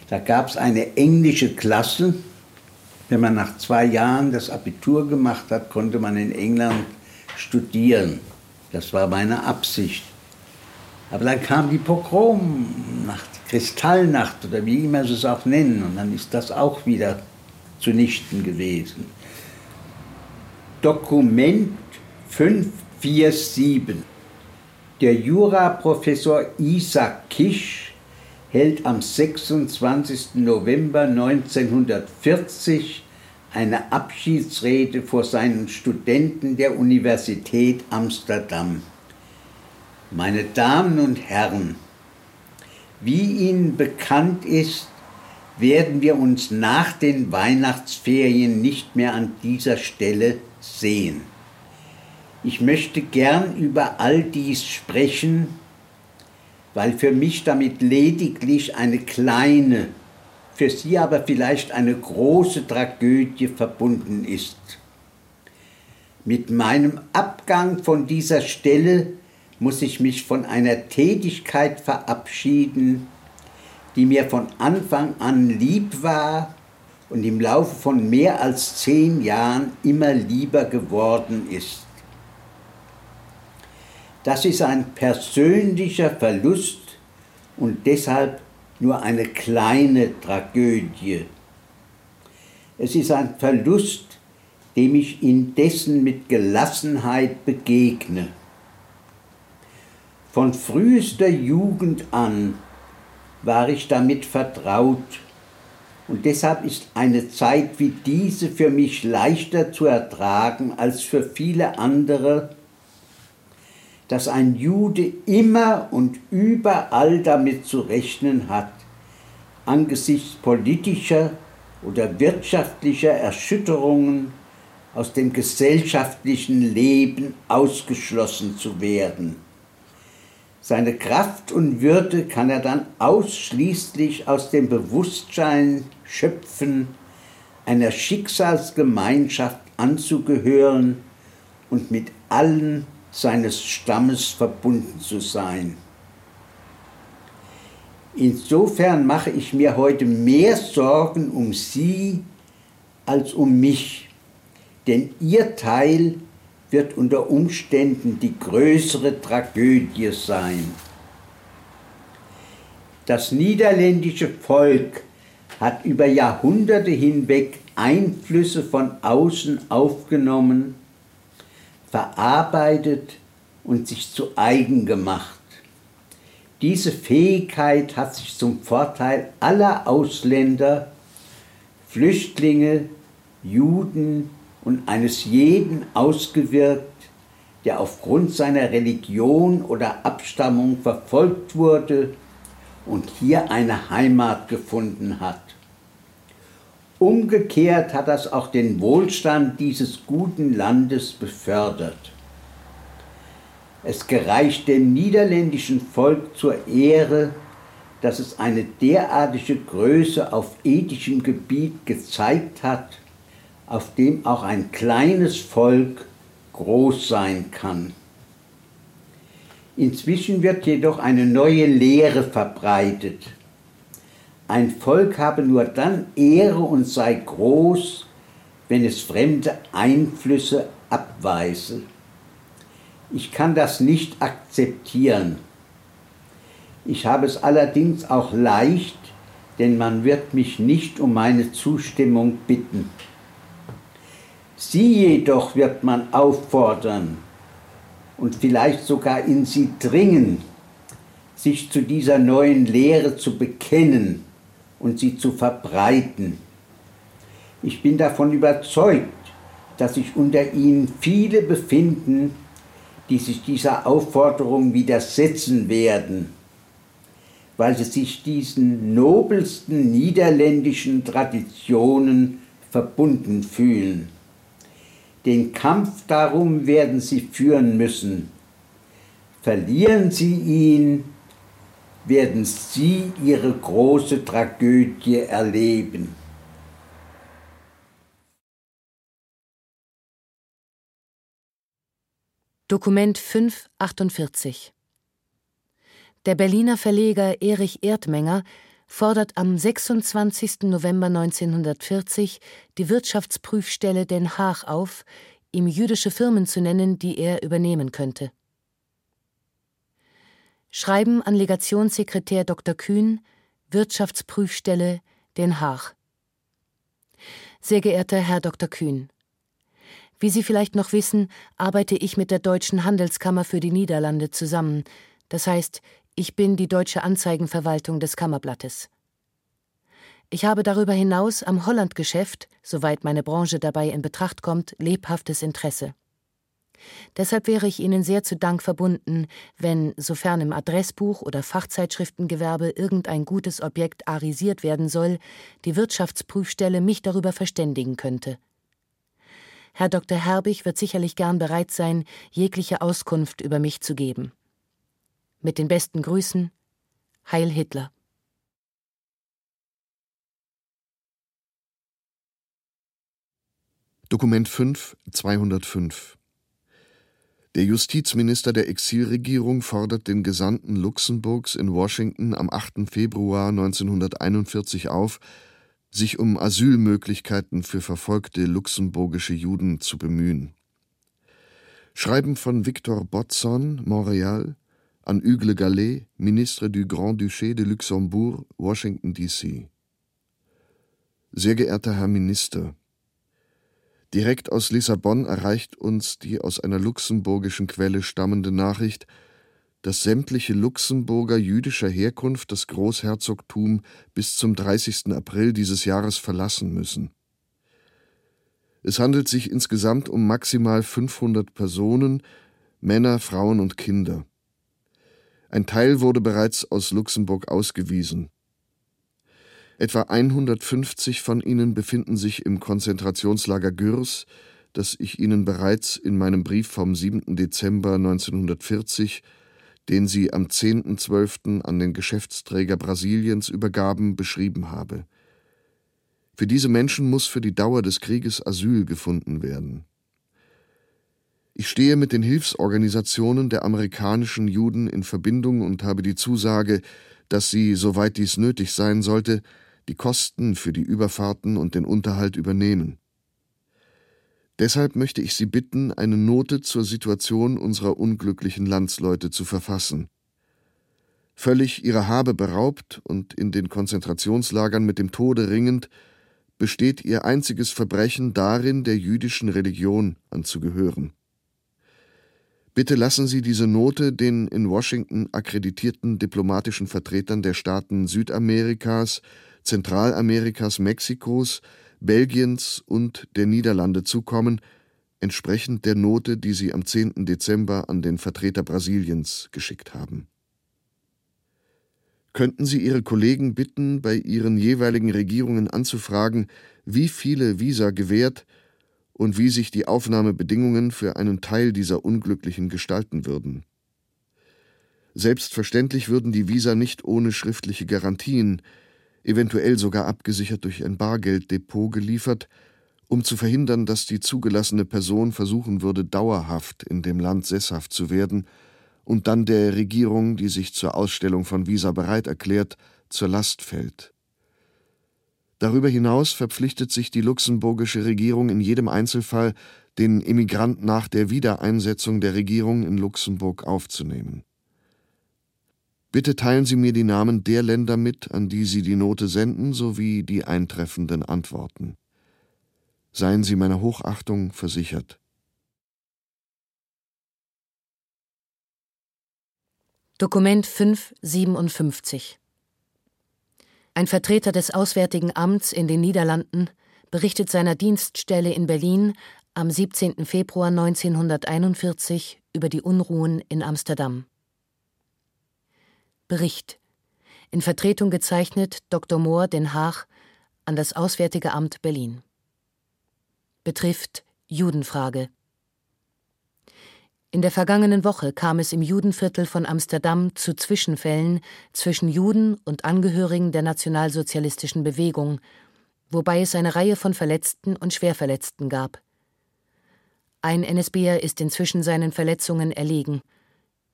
Da gab es eine englische Klasse. Wenn man nach zwei Jahren das Abitur gemacht hat, konnte man in England studieren. Das war meine Absicht. Aber dann kam die Pogromnacht, Kristallnacht oder wie immer sie es auch nennen. Und dann ist das auch wieder zunichten gewesen. Dokument 547. Der Juraprofessor Isaac Kisch hält am 26. November 1940 eine Abschiedsrede vor seinen Studenten der Universität Amsterdam. Meine Damen und Herren, wie Ihnen bekannt ist, werden wir uns nach den Weihnachtsferien nicht mehr an dieser Stelle sehen. Ich möchte gern über all dies sprechen, weil für mich damit lediglich eine kleine, für Sie aber vielleicht eine große Tragödie verbunden ist. Mit meinem Abgang von dieser Stelle muss ich mich von einer Tätigkeit verabschieden, die mir von Anfang an lieb war und im Laufe von mehr als zehn Jahren immer lieber geworden ist. Das ist ein persönlicher Verlust und deshalb nur eine kleine Tragödie. Es ist ein Verlust, dem ich indessen mit Gelassenheit begegne. Von frühester Jugend an war ich damit vertraut und deshalb ist eine Zeit wie diese für mich leichter zu ertragen als für viele andere, dass ein Jude immer und überall damit zu rechnen hat, angesichts politischer oder wirtschaftlicher Erschütterungen aus dem gesellschaftlichen Leben ausgeschlossen zu werden. Seine Kraft und Würde kann er dann ausschließlich aus dem Bewusstsein schöpfen, einer Schicksalsgemeinschaft anzugehören und mit allen seines Stammes verbunden zu sein. Insofern mache ich mir heute mehr Sorgen um Sie als um mich, denn Ihr Teil wird unter Umständen die größere Tragödie sein. Das niederländische Volk hat über Jahrhunderte hinweg Einflüsse von außen aufgenommen, verarbeitet und sich zu eigen gemacht. Diese Fähigkeit hat sich zum Vorteil aller Ausländer, Flüchtlinge, Juden, und eines jeden ausgewirkt, der aufgrund seiner Religion oder Abstammung verfolgt wurde und hier eine Heimat gefunden hat. Umgekehrt hat das auch den Wohlstand dieses guten Landes befördert. Es gereicht dem niederländischen Volk zur Ehre, dass es eine derartige Größe auf ethischem Gebiet gezeigt hat auf dem auch ein kleines Volk groß sein kann. Inzwischen wird jedoch eine neue Lehre verbreitet. Ein Volk habe nur dann Ehre und sei groß, wenn es fremde Einflüsse abweise. Ich kann das nicht akzeptieren. Ich habe es allerdings auch leicht, denn man wird mich nicht um meine Zustimmung bitten. Sie jedoch wird man auffordern und vielleicht sogar in sie dringen, sich zu dieser neuen Lehre zu bekennen und sie zu verbreiten. Ich bin davon überzeugt, dass sich unter ihnen viele befinden, die sich dieser Aufforderung widersetzen werden, weil sie sich diesen nobelsten niederländischen Traditionen verbunden fühlen. Den Kampf darum werden sie führen müssen. Verlieren sie ihn, werden sie ihre große Tragödie erleben. Dokument 548 Der Berliner Verleger Erich Erdmenger fordert am 26. November 1940 die Wirtschaftsprüfstelle Den Haag auf, ihm jüdische Firmen zu nennen, die er übernehmen könnte. Schreiben an Legationssekretär Dr. Kühn, Wirtschaftsprüfstelle Den Haag. Sehr geehrter Herr Dr. Kühn, wie Sie vielleicht noch wissen, arbeite ich mit der Deutschen Handelskammer für die Niederlande zusammen. Das heißt, ich bin die deutsche Anzeigenverwaltung des Kammerblattes. Ich habe darüber hinaus am Hollandgeschäft, soweit meine Branche dabei in Betracht kommt, lebhaftes Interesse. Deshalb wäre ich Ihnen sehr zu Dank verbunden, wenn, sofern im Adressbuch oder Fachzeitschriftengewerbe irgendein gutes Objekt arisiert werden soll, die Wirtschaftsprüfstelle mich darüber verständigen könnte. Herr Dr. Herbig wird sicherlich gern bereit sein, jegliche Auskunft über mich zu geben. Mit den besten Grüßen, Heil Hitler. Dokument 5, 205 Der Justizminister der Exilregierung fordert den Gesandten Luxemburgs in Washington am 8. Februar 1941 auf, sich um Asylmöglichkeiten für verfolgte luxemburgische Juden zu bemühen. Schreiben von Victor Botson, Montreal, an Hugues Gallet, Ministre du Grand-Duché de Luxembourg, Washington, D.C. Sehr geehrter Herr Minister, direkt aus Lissabon erreicht uns die aus einer luxemburgischen Quelle stammende Nachricht, dass sämtliche Luxemburger jüdischer Herkunft das Großherzogtum bis zum 30. April dieses Jahres verlassen müssen. Es handelt sich insgesamt um maximal 500 Personen, Männer, Frauen und Kinder. Ein Teil wurde bereits aus Luxemburg ausgewiesen. Etwa 150 von ihnen befinden sich im Konzentrationslager Gürs, das ich Ihnen bereits in meinem Brief vom 7. Dezember 1940 den sie am 10.12. an den Geschäftsträger Brasiliens übergaben, beschrieben habe. Für diese Menschen muss für die Dauer des Krieges Asyl gefunden werden. Ich stehe mit den Hilfsorganisationen der amerikanischen Juden in Verbindung und habe die Zusage, dass sie, soweit dies nötig sein sollte, die Kosten für die Überfahrten und den Unterhalt übernehmen. Deshalb möchte ich Sie bitten, eine Note zur Situation unserer unglücklichen Landsleute zu verfassen. Völlig ihrer Habe beraubt und in den Konzentrationslagern mit dem Tode ringend, besteht ihr einziges Verbrechen darin, der jüdischen Religion anzugehören. Bitte lassen Sie diese Note den in Washington akkreditierten diplomatischen Vertretern der Staaten Südamerikas, Zentralamerikas, Mexikos, Belgiens und der Niederlande zukommen, entsprechend der Note, die sie am 10. Dezember an den Vertreter Brasiliens geschickt haben. Könnten Sie Ihre Kollegen bitten, bei ihren jeweiligen Regierungen anzufragen, wie viele Visa gewährt und wie sich die Aufnahmebedingungen für einen Teil dieser Unglücklichen gestalten würden. Selbstverständlich würden die Visa nicht ohne schriftliche Garantien, eventuell sogar abgesichert durch ein Bargelddepot geliefert, um zu verhindern, dass die zugelassene Person versuchen würde, dauerhaft in dem Land sesshaft zu werden und dann der Regierung, die sich zur Ausstellung von Visa bereit erklärt, zur Last fällt. Darüber hinaus verpflichtet sich die luxemburgische Regierung in jedem Einzelfall, den Emigranten nach der Wiedereinsetzung der Regierung in Luxemburg aufzunehmen. Bitte teilen Sie mir die Namen der Länder mit, an die Sie die Note senden, sowie die eintreffenden Antworten. Seien Sie meiner Hochachtung versichert. Dokument 557 Ein Vertreter des Auswärtigen Amts in den Niederlanden berichtet seiner Dienststelle in Berlin am 17. Februar 1941 über die Unruhen in Amsterdam. Bericht. In Vertretung gezeichnet Dr. Mohr, Den Haag, an das Auswärtige Amt Berlin. Betrifft Judenfrage. In der vergangenen Woche kam es im Judenviertel von Amsterdam zu Zwischenfällen zwischen Juden und Angehörigen der nationalsozialistischen Bewegung, wobei es eine Reihe von Verletzten und Schwerverletzten gab. Ein NSBer ist inzwischen seinen Verletzungen erlegen.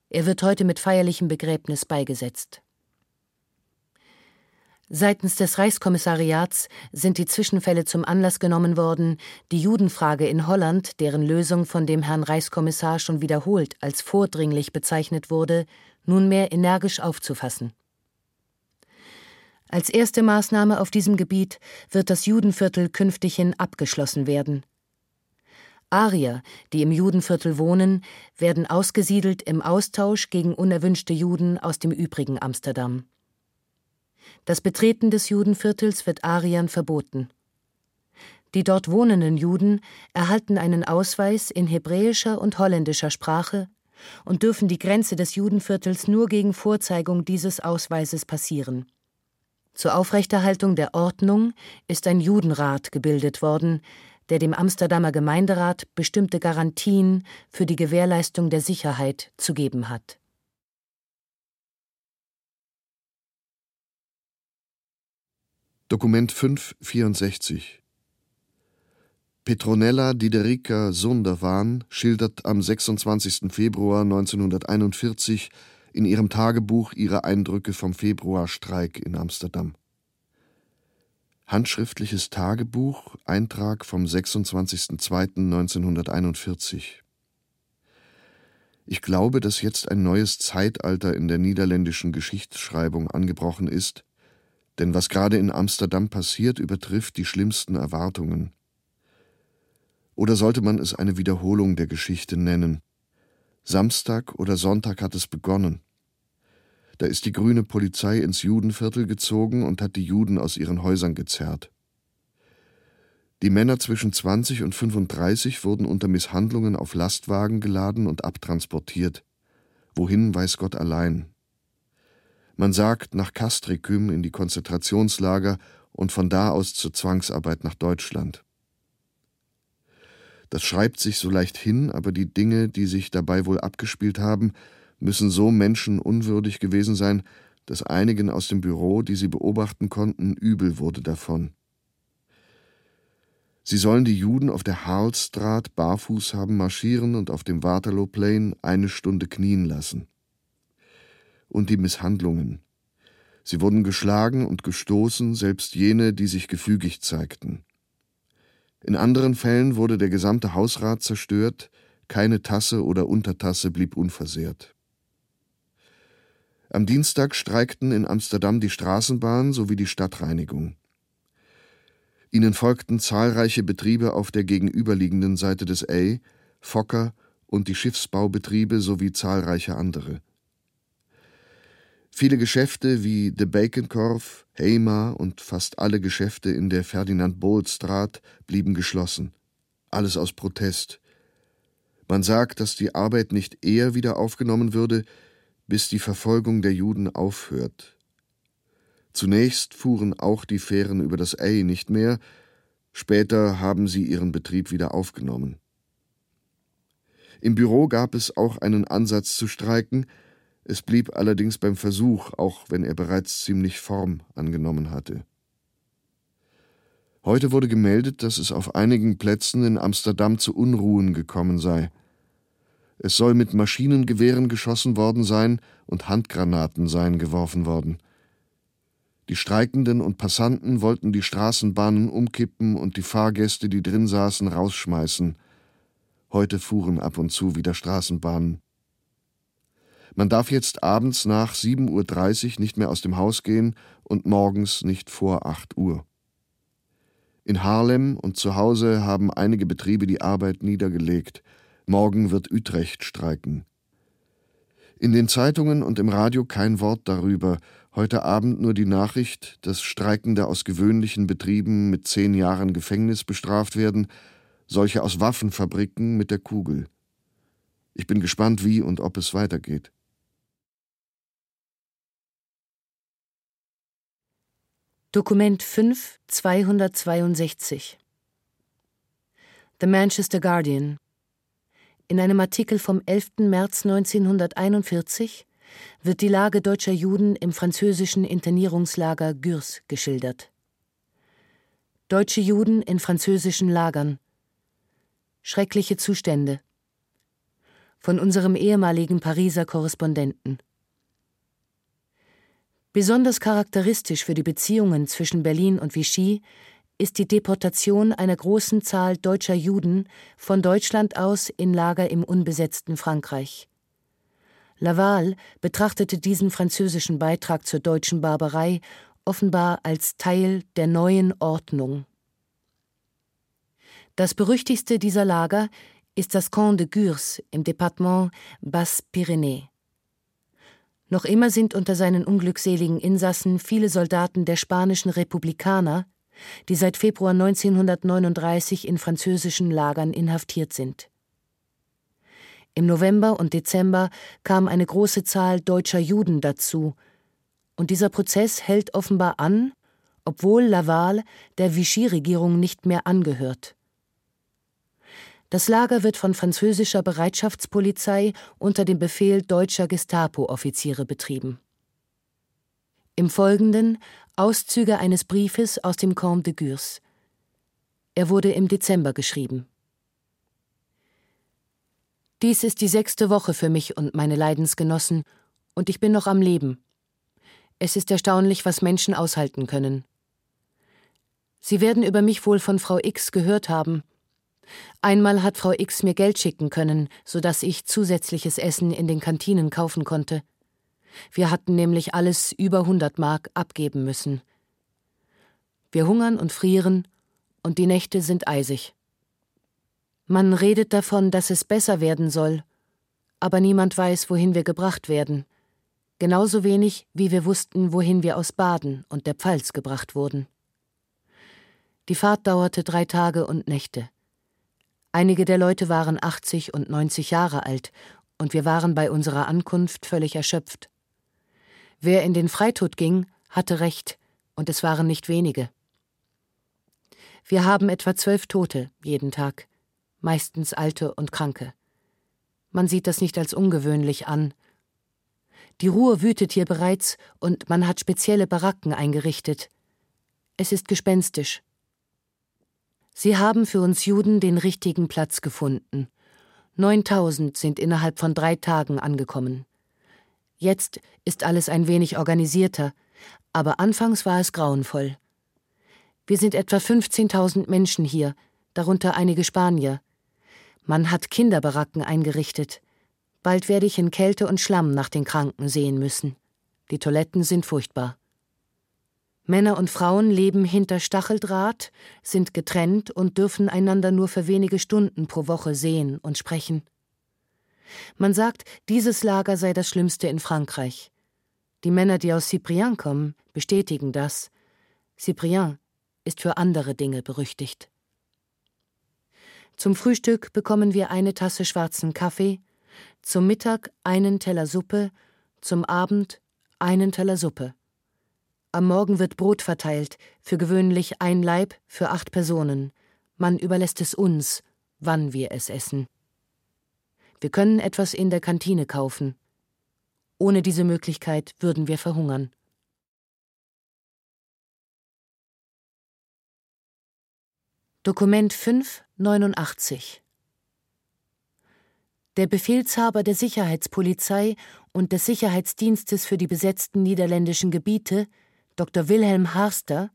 Er wird heute mit feierlichem Begräbnis beigesetzt. Seitens des Reichskommissariats sind die Zwischenfälle zum Anlass genommen worden, die Judenfrage in Holland, deren Lösung von dem Herrn Reichskommissar schon wiederholt als vordringlich bezeichnet wurde, nunmehr energisch aufzufassen. Als erste Maßnahme auf diesem Gebiet wird das Judenviertel künftighin abgeschlossen werden. Arier, die im Judenviertel wohnen, werden ausgesiedelt im Austausch gegen unerwünschte Juden aus dem übrigen Amsterdam. Das Betreten des Judenviertels wird Ariern verboten. Die dort wohnenden Juden erhalten einen Ausweis in hebräischer und holländischer Sprache und dürfen die Grenze des Judenviertels nur gegen Vorzeigung dieses Ausweises passieren. Zur Aufrechterhaltung der Ordnung ist ein Judenrat gebildet worden, der dem Amsterdamer Gemeinderat bestimmte Garantien für die Gewährleistung der Sicherheit zu geben hat. Dokument 564 Petronella Diderica Sunderwan schildert am 26. Februar 1941 in ihrem Tagebuch ihre Eindrücke vom Februarstreik in Amsterdam. Handschriftliches Tagebuch, Eintrag vom 26.02.1941. Ich glaube, dass jetzt ein neues Zeitalter in der niederländischen Geschichtsschreibung angebrochen ist, denn was gerade in Amsterdam passiert, übertrifft die schlimmsten Erwartungen. Oder sollte man es eine Wiederholung der Geschichte nennen? Samstag oder Sonntag hat es begonnen. Da ist die grüne Polizei ins Judenviertel gezogen und hat die Juden aus ihren Häusern gezerrt. Die Männer zwischen 20 und 35 wurden unter Misshandlungen auf Lastwagen geladen und abtransportiert. Wohin weiß Gott allein. Man sagt nach Castricum in die Konzentrationslager und von da aus zur Zwangsarbeit nach Deutschland. Das schreibt sich so leicht hin, aber die Dinge, die sich dabei wohl abgespielt haben, müssen so menschenunwürdig gewesen sein, dass einigen aus dem Büro, die sie beobachten konnten, übel wurde davon. Sie sollen die Juden auf der Harlstraat barfuß haben marschieren und auf dem Waterloo Plain eine Stunde knien lassen. Und die Misshandlungen. Sie wurden geschlagen und gestoßen, selbst jene, die sich gefügig zeigten. In anderen Fällen wurde der gesamte Hausrat zerstört, keine Tasse oder Untertasse blieb unversehrt. Am Dienstag streikten in Amsterdam die Straßenbahn sowie die Stadtreinigung. Ihnen folgten zahlreiche Betriebe auf der gegenüberliegenden Seite des A, Fokker und die Schiffsbaubetriebe sowie zahlreiche andere. Viele Geschäfte wie De Bakenkorf, Heima und fast alle Geschäfte in der Ferdinand-Bohl-Straat blieben geschlossen. Alles aus Protest. Man sagt, dass die Arbeit nicht eher wieder aufgenommen würde, bis die Verfolgung der Juden aufhört. Zunächst fuhren auch die Fähren über das Ey nicht mehr, später haben sie ihren Betrieb wieder aufgenommen. Im Büro gab es auch einen Ansatz zu streiken, es blieb allerdings beim Versuch, auch wenn er bereits ziemlich Form angenommen hatte. Heute wurde gemeldet, dass es auf einigen Plätzen in Amsterdam zu Unruhen gekommen sei. Es soll mit Maschinengewehren geschossen worden sein und Handgranaten seien geworfen worden. Die Streikenden und Passanten wollten die Straßenbahnen umkippen und die Fahrgäste, die drin saßen, rausschmeißen. Heute fuhren ab und zu wieder Straßenbahnen. Man darf jetzt abends nach 7.30 Uhr nicht mehr aus dem Haus gehen und morgens nicht vor 8 Uhr. In Haarlem und zu Hause haben einige Betriebe die Arbeit niedergelegt. Morgen wird Utrecht streiken. In den Zeitungen und im Radio kein Wort darüber. Heute Abend nur die Nachricht, dass Streikende aus gewöhnlichen Betrieben mit zehn Jahren Gefängnis bestraft werden, solche aus Waffenfabriken mit der Kugel. Ich bin gespannt, wie und ob es weitergeht. Dokument 5 262 The Manchester Guardian In einem Artikel vom 11. März 1941 wird die Lage deutscher Juden im französischen Internierungslager Gürs geschildert. Deutsche Juden in französischen Lagern. Schreckliche Zustände. Von unserem ehemaligen Pariser Korrespondenten. Besonders charakteristisch für die Beziehungen zwischen Berlin und Vichy ist die Deportation einer großen Zahl deutscher Juden von Deutschland aus in Lager im unbesetzten Frankreich. Laval betrachtete diesen französischen Beitrag zur deutschen Barbarei offenbar als Teil der neuen Ordnung. Das berüchtigste dieser Lager ist das Camp de Gurs im Departement Basse-Pyrénées. Noch immer sind unter seinen unglückseligen Insassen viele Soldaten der spanischen Republikaner, die seit Februar 1939 in französischen Lagern inhaftiert sind. Im November und Dezember kam eine große Zahl deutscher Juden dazu, und dieser Prozess hält offenbar an, obwohl Laval der Vichy-Regierung nicht mehr angehört. Das Lager wird von französischer Bereitschaftspolizei unter dem Befehl deutscher Gestapo-Offiziere betrieben. Im Folgenden Auszüge eines Briefes aus dem Camp de Gurs. Er wurde im Dezember geschrieben. Dies ist die sechste Woche für mich und meine Leidensgenossen, und ich bin noch am Leben. Es ist erstaunlich, was Menschen aushalten können. Sie werden über mich wohl von Frau X gehört haben. Einmal hat Frau X mir Geld schicken können, so dass ich zusätzliches Essen in den Kantinen kaufen konnte. Wir hatten nämlich alles über 100 Mark abgeben müssen. Wir hungern und frieren, und die Nächte sind eisig. Man redet davon, dass es besser werden soll, aber niemand weiß, wohin wir gebracht werden, genauso wenig wie wir wussten, wohin wir aus Baden und der Pfalz gebracht wurden. Die Fahrt dauerte drei Tage und Nächte. Einige der Leute waren 80 und 90 Jahre alt, und wir waren bei unserer Ankunft völlig erschöpft. Wer in den Freitod ging, hatte recht, und es waren nicht wenige. Wir haben etwa zwölf Tote jeden Tag meistens Alte und Kranke. Man sieht das nicht als ungewöhnlich an. Die Ruhe wütet hier bereits und man hat spezielle Baracken eingerichtet. Es ist gespenstisch. Sie haben für uns Juden den richtigen Platz gefunden. 9000 sind innerhalb von drei Tagen angekommen. Jetzt ist alles ein wenig organisierter, aber anfangs war es grauenvoll. Wir sind etwa 15.000 Menschen hier, darunter einige Spanier. Man hat Kinderbaracken eingerichtet. Bald werde ich in Kälte und Schlamm nach den Kranken sehen müssen. Die Toiletten sind furchtbar. Männer und Frauen leben hinter Stacheldraht, sind getrennt und dürfen einander nur für wenige Stunden pro Woche sehen und sprechen. Man sagt, dieses Lager sei das schlimmste in Frankreich. Die Männer, die aus Cyprien kommen, bestätigen das. Cyprien ist für andere Dinge berüchtigt. Zum Frühstück bekommen wir eine Tasse schwarzen Kaffee, zum Mittag einen Teller Suppe, zum Abend einen Teller Suppe. Am Morgen wird Brot verteilt, für gewöhnlich ein Leib für acht Personen. Man überlässt es uns, wann wir es essen. Wir können etwas in der Kantine kaufen. Ohne diese Möglichkeit würden wir verhungern. Dokument 589 Der Befehlshaber der Sicherheitspolizei und des Sicherheitsdienstes für die besetzten niederländischen Gebiete, Dr. Wilhelm Harster,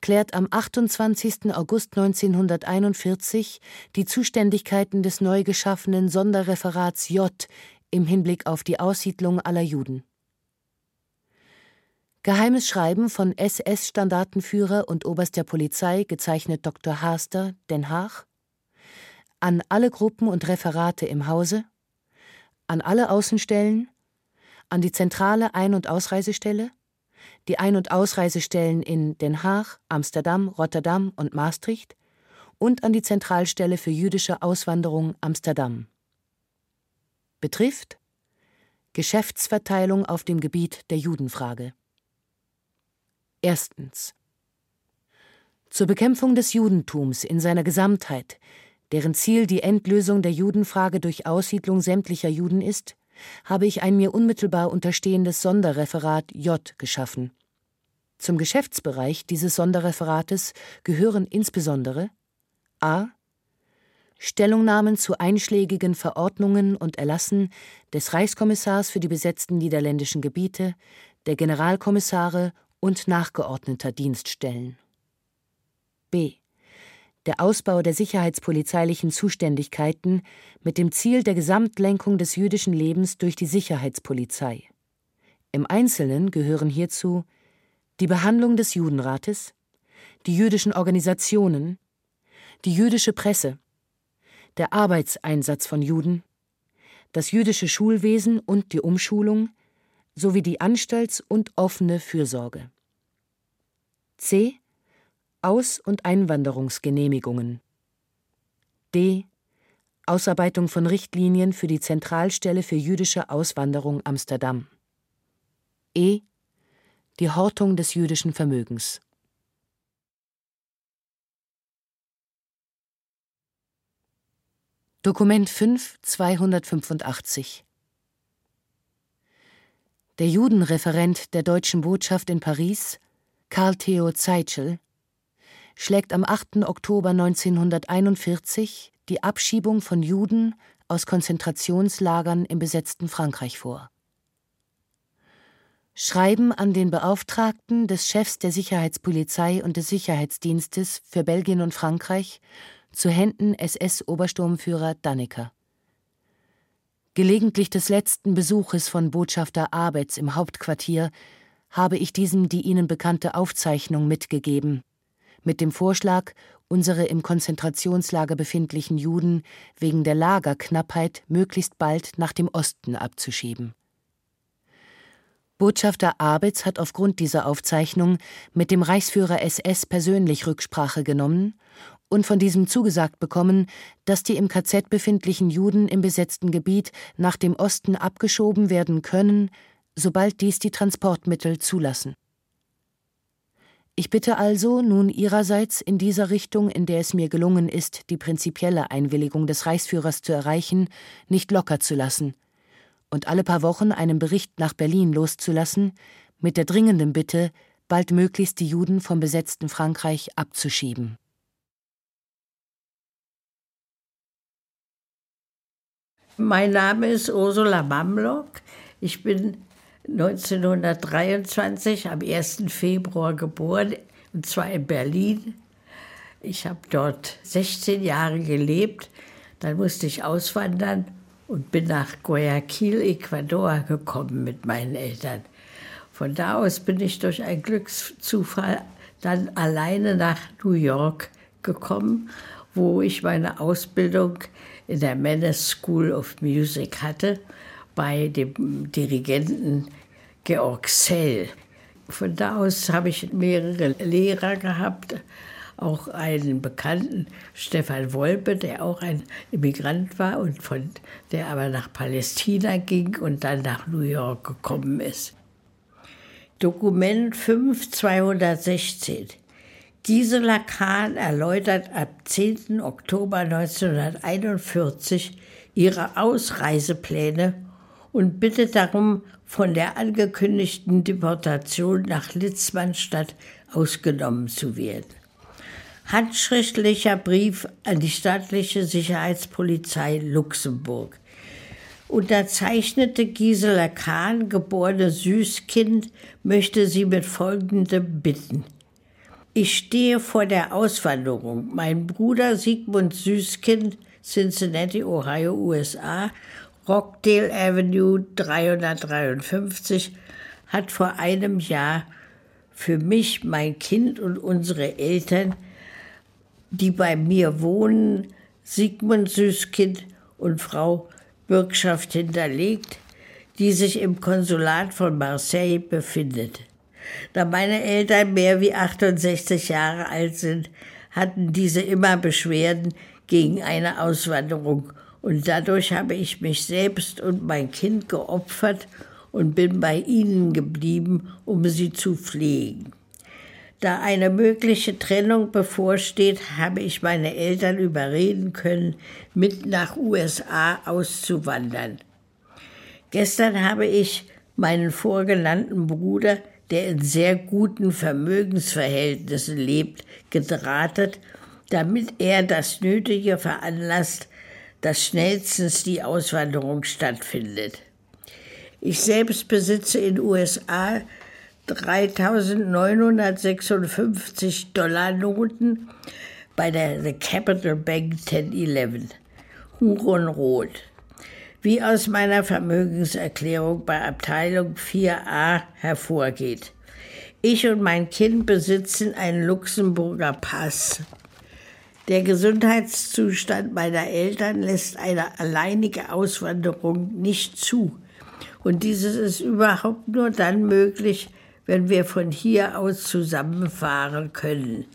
klärt am 28. August 1941 die Zuständigkeiten des neu geschaffenen Sonderreferats J im Hinblick auf die Aussiedlung aller Juden. Geheimes Schreiben von SS-Standartenführer und Oberst der Polizei, gezeichnet Dr. Haster, Den Haag. An alle Gruppen und Referate im Hause. An alle Außenstellen. An die zentrale Ein- und Ausreisestelle. Die Ein- und Ausreisestellen in Den Haag, Amsterdam, Rotterdam und Maastricht und an die Zentralstelle für jüdische Auswanderung Amsterdam. Betrifft Geschäftsverteilung auf dem Gebiet der Judenfrage. Erstens. Zur Bekämpfung des Judentums in seiner Gesamtheit, deren Ziel die Endlösung der Judenfrage durch Aussiedlung sämtlicher Juden ist, habe ich ein mir unmittelbar unterstehendes Sonderreferat J geschaffen. Zum Geschäftsbereich dieses Sonderreferates gehören insbesondere a. Stellungnahmen zu einschlägigen Verordnungen und Erlassen des Reichskommissars für die besetzten niederländischen Gebiete, der Generalkommissare und nachgeordneter Dienststellen. B der Ausbau der sicherheitspolizeilichen Zuständigkeiten mit dem Ziel der Gesamtlenkung des jüdischen Lebens durch die Sicherheitspolizei. Im Einzelnen gehören hierzu die Behandlung des Judenrates, die jüdischen Organisationen, die jüdische Presse, der Arbeitseinsatz von Juden, das jüdische Schulwesen und die Umschulung sowie die Anstalts- und offene Fürsorge. C aus- und Einwanderungsgenehmigungen. D. Ausarbeitung von Richtlinien für die Zentralstelle für jüdische Auswanderung Amsterdam. E. Die Hortung des jüdischen Vermögens. Dokument 5 285 Der Judenreferent der deutschen Botschaft in Paris, Karl Theo Zeitschel, schlägt am 8. Oktober 1941 die Abschiebung von Juden aus Konzentrationslagern im besetzten Frankreich vor. Schreiben an den Beauftragten des Chefs der Sicherheitspolizei und des Sicherheitsdienstes für Belgien und Frankreich zu Händen SS-Obersturmführer Dannecker. Gelegentlich des letzten Besuches von Botschafter Abetz im Hauptquartier habe ich diesem die ihnen bekannte Aufzeichnung mitgegeben, mit dem Vorschlag, unsere im Konzentrationslager befindlichen Juden wegen der Lagerknappheit möglichst bald nach dem Osten abzuschieben. Botschafter Abitz hat aufgrund dieser Aufzeichnung mit dem Reichsführer SS persönlich Rücksprache genommen und von diesem zugesagt bekommen, dass die im KZ befindlichen Juden im besetzten Gebiet nach dem Osten abgeschoben werden können, sobald dies die Transportmittel zulassen. Ich bitte also nun Ihrerseits in dieser Richtung, in der es mir gelungen ist, die prinzipielle Einwilligung des Reichsführers zu erreichen, nicht locker zu lassen und alle paar Wochen einen Bericht nach Berlin loszulassen, mit der dringenden Bitte, baldmöglichst die Juden vom besetzten Frankreich abzuschieben. Mein Name ist Ursula Mamlock. Ich bin 1923 am 1. Februar geboren, und zwar in Berlin. Ich habe dort 16 Jahre gelebt. Dann musste ich auswandern und bin nach Guayaquil, Ecuador gekommen mit meinen Eltern. Von da aus bin ich durch einen Glückszufall dann alleine nach New York gekommen, wo ich meine Ausbildung in der Mannes School of Music hatte bei dem Dirigenten Georg Sell. Von da aus habe ich mehrere Lehrer gehabt, auch einen Bekannten, Stefan Wolpe, der auch ein Immigrant war und von, der aber nach Palästina ging und dann nach New York gekommen ist. Dokument 5216. Gisela Kahn erläutert ab 10. Oktober 1941 ihre Ausreisepläne und bittet darum, von der angekündigten Deportation nach Litzmannstadt ausgenommen zu werden. Handschriftlicher Brief an die staatliche Sicherheitspolizei Luxemburg. Unterzeichnete Gisela Kahn, geborene Süßkind, möchte sie mit folgendem bitten. Ich stehe vor der Auswanderung. Mein Bruder Sigmund Süßkind, Cincinnati, Ohio, USA, Rockdale Avenue 353 hat vor einem Jahr für mich, mein Kind und unsere Eltern, die bei mir wohnen, Sigmund Süßkind und Frau Bürgschaft hinterlegt, die sich im Konsulat von Marseille befindet. Da meine Eltern mehr wie 68 Jahre alt sind, hatten diese immer Beschwerden gegen eine Auswanderung. Und dadurch habe ich mich selbst und mein Kind geopfert und bin bei ihnen geblieben, um sie zu pflegen. Da eine mögliche Trennung bevorsteht, habe ich meine Eltern überreden können, mit nach USA auszuwandern. Gestern habe ich meinen vorgenannten Bruder, der in sehr guten Vermögensverhältnissen lebt, gedrahtet, damit er das Nötige veranlasst, dass schnellstens die Auswanderung stattfindet. Ich selbst besitze in USA 3.956 Dollar Noten bei der The Capital Bank 1011, Huron wie aus meiner Vermögenserklärung bei Abteilung 4a hervorgeht. Ich und mein Kind besitzen einen Luxemburger Pass. Der Gesundheitszustand meiner Eltern lässt eine alleinige Auswanderung nicht zu. Und dieses ist überhaupt nur dann möglich, wenn wir von hier aus zusammenfahren können.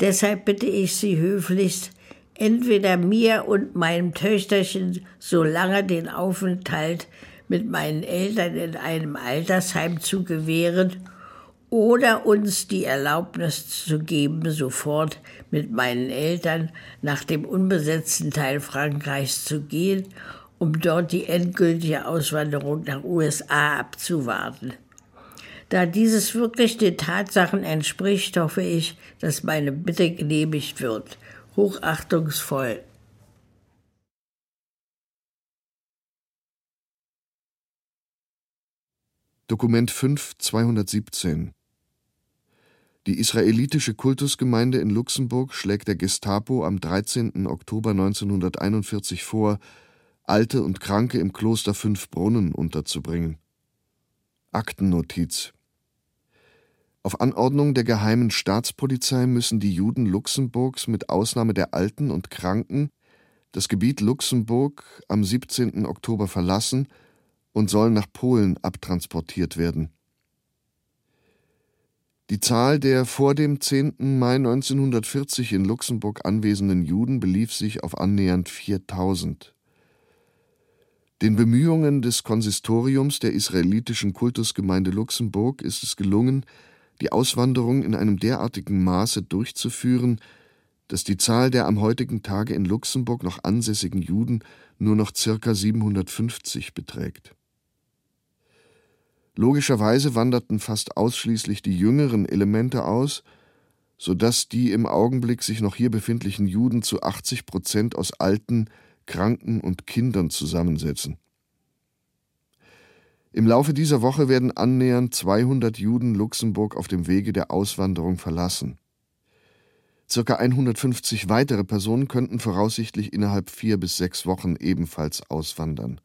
Deshalb bitte ich Sie höflichst, entweder mir und meinem Töchterchen so lange den Aufenthalt mit meinen Eltern in einem Altersheim zu gewähren oder uns die Erlaubnis zu geben, sofort mit meinen Eltern nach dem unbesetzten Teil Frankreichs zu gehen, um dort die endgültige Auswanderung nach USA abzuwarten. Da dieses wirklich den Tatsachen entspricht, hoffe ich, dass meine Bitte genehmigt wird. Hochachtungsvoll. Dokument 5 217 Die israelitische Kultusgemeinde in Luxemburg schlägt der Gestapo am 13. Oktober 1941 vor, Alte und Kranke im Kloster Fünf Brunnen unterzubringen. Aktennotiz auf Anordnung der Geheimen Staatspolizei müssen die Juden Luxemburgs mit Ausnahme der Alten und Kranken das Gebiet Luxemburg am 17. Oktober verlassen und sollen nach Polen abtransportiert werden. Die Zahl der vor dem 10. Mai 1940 in Luxemburg anwesenden Juden belief sich auf annähernd 4000. Den Bemühungen des Konsistoriums der israelitischen Kultusgemeinde Luxemburg ist es gelungen, die Auswanderung in einem derartigen Maße durchzuführen, dass die Zahl der am heutigen Tage in Luxemburg noch ansässigen Juden nur noch circa 750 beträgt. Logischerweise wanderten fast ausschließlich die jüngeren Elemente aus, so dass die im Augenblick sich noch hier befindlichen Juden zu 80 Prozent aus Alten, Kranken und Kindern zusammensetzen. Im Laufe dieser Woche werden annähernd 200 Juden Luxemburg auf dem Wege der Auswanderung verlassen. Circa 150 weitere Personen könnten voraussichtlich innerhalb vier bis sechs Wochen ebenfalls auswandern.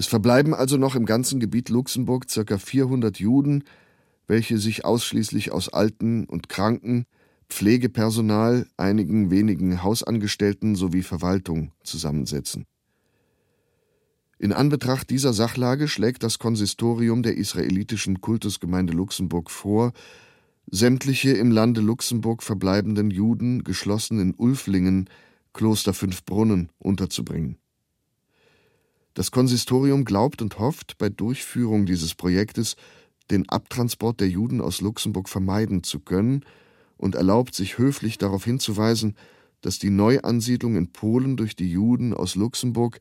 Es verbleiben also noch im ganzen Gebiet Luxemburg circa 400 Juden, welche sich ausschließlich aus Alten und Kranken, Pflegepersonal, einigen wenigen Hausangestellten sowie Verwaltung zusammensetzen. In Anbetracht dieser Sachlage schlägt das Konsistorium der israelitischen Kultusgemeinde Luxemburg vor, sämtliche im Lande Luxemburg verbleibenden Juden geschlossen in Ulflingen, Kloster Fünfbrunnen, unterzubringen. Das Konsistorium glaubt und hofft, bei Durchführung dieses Projektes den Abtransport der Juden aus Luxemburg vermeiden zu können und erlaubt sich höflich darauf hinzuweisen, dass die Neuansiedlung in Polen durch die Juden aus Luxemburg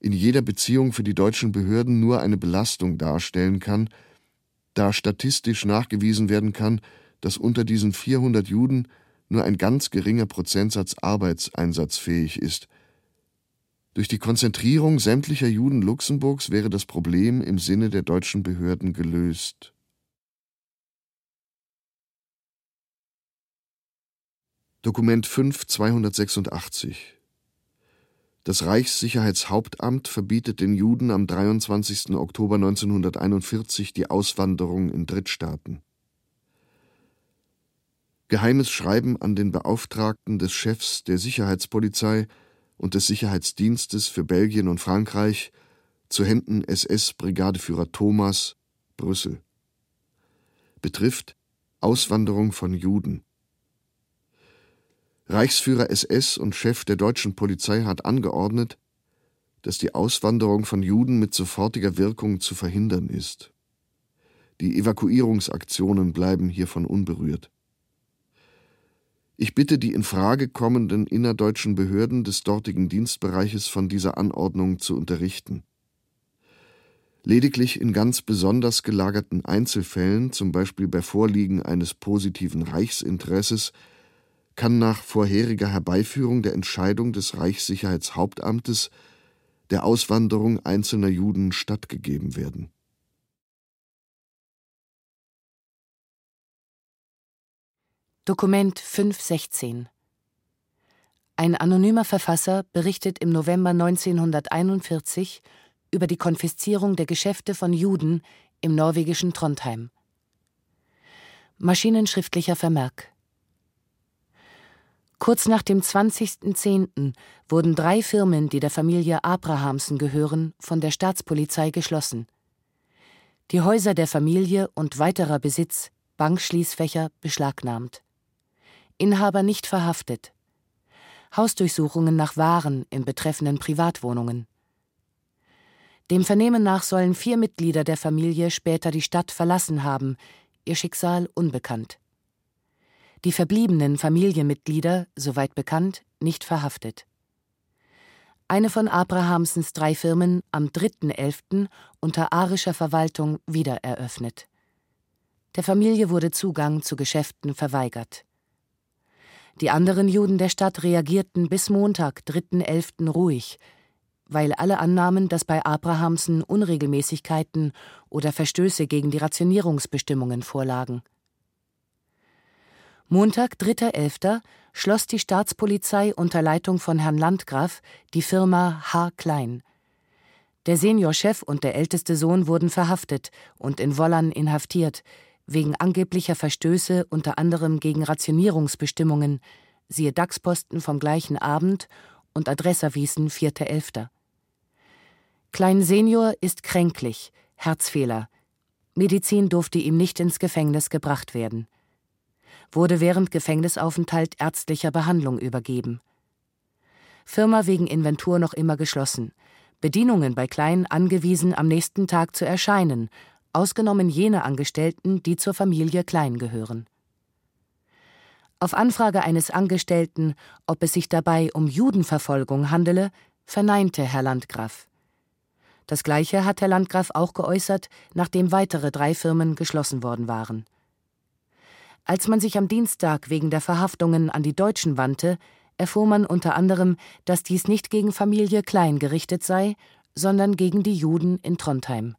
in jeder Beziehung für die deutschen Behörden nur eine Belastung darstellen kann, da statistisch nachgewiesen werden kann, dass unter diesen 400 Juden nur ein ganz geringer Prozentsatz arbeitseinsatzfähig ist. Durch die Konzentrierung sämtlicher Juden Luxemburgs wäre das Problem im Sinne der deutschen Behörden gelöst. Dokument 5 286 das Reichssicherheitshauptamt verbietet den Juden am 23. Oktober 1941 die Auswanderung in Drittstaaten. Geheimes Schreiben an den Beauftragten des Chefs der Sicherheitspolizei und des Sicherheitsdienstes für Belgien und Frankreich zu Händen SS-Brigadeführer Thomas, Brüssel. betrifft Auswanderung von Juden. Reichsführer SS und Chef der deutschen Polizei hat angeordnet, dass die Auswanderung von Juden mit sofortiger Wirkung zu verhindern ist. Die Evakuierungsaktionen bleiben hiervon unberührt. Ich bitte die in Frage kommenden innerdeutschen Behörden des dortigen Dienstbereiches von dieser Anordnung zu unterrichten. Lediglich in ganz besonders gelagerten Einzelfällen, zum Beispiel bei Vorliegen eines positiven Reichsinteresses, kann nach vorheriger Herbeiführung der Entscheidung des Reichssicherheitshauptamtes der Auswanderung einzelner Juden stattgegeben werden. Dokument 516 Ein anonymer Verfasser berichtet im November 1941 über die Konfiszierung der Geschäfte von Juden im norwegischen Trondheim. Maschinenschriftlicher Vermerk Kurz nach dem 20.10. wurden drei Firmen, die der Familie Abrahamsen gehören, von der Staatspolizei geschlossen. Die Häuser der Familie und weiterer Besitz, Bankschließfächer, beschlagnahmt. Inhaber nicht verhaftet. Hausdurchsuchungen nach Waren in betreffenden Privatwohnungen. Dem Vernehmen nach sollen vier Mitglieder der Familie später die Stadt verlassen haben, ihr Schicksal unbekannt die verbliebenen Familienmitglieder, soweit bekannt, nicht verhaftet. Eine von Abrahamsens drei Firmen am 3.11. unter arischer Verwaltung wiedereröffnet. Der Familie wurde Zugang zu Geschäften verweigert. Die anderen Juden der Stadt reagierten bis Montag, 3.11. ruhig, weil alle annahmen, dass bei Abrahamsen Unregelmäßigkeiten oder Verstöße gegen die Rationierungsbestimmungen vorlagen. Montag, 3.11., schloss die Staatspolizei unter Leitung von Herrn Landgraf die Firma H. Klein. Der Seniorchef und der älteste Sohn wurden verhaftet und in Wollern inhaftiert, wegen angeblicher Verstöße unter anderem gegen Rationierungsbestimmungen, siehe DAX-Posten vom gleichen Abend und Adressawiesen 4.11. Klein Senior ist kränklich, Herzfehler. Medizin durfte ihm nicht ins Gefängnis gebracht werden wurde während Gefängnisaufenthalt ärztlicher Behandlung übergeben. Firma wegen Inventur noch immer geschlossen. Bedienungen bei Klein angewiesen, am nächsten Tag zu erscheinen, ausgenommen jene Angestellten, die zur Familie Klein gehören. Auf Anfrage eines Angestellten, ob es sich dabei um Judenverfolgung handele, verneinte Herr Landgraf. Das gleiche hat Herr Landgraf auch geäußert, nachdem weitere drei Firmen geschlossen worden waren. Als man sich am Dienstag wegen der Verhaftungen an die Deutschen wandte, erfuhr man unter anderem, dass dies nicht gegen Familie Klein gerichtet sei, sondern gegen die Juden in Trondheim.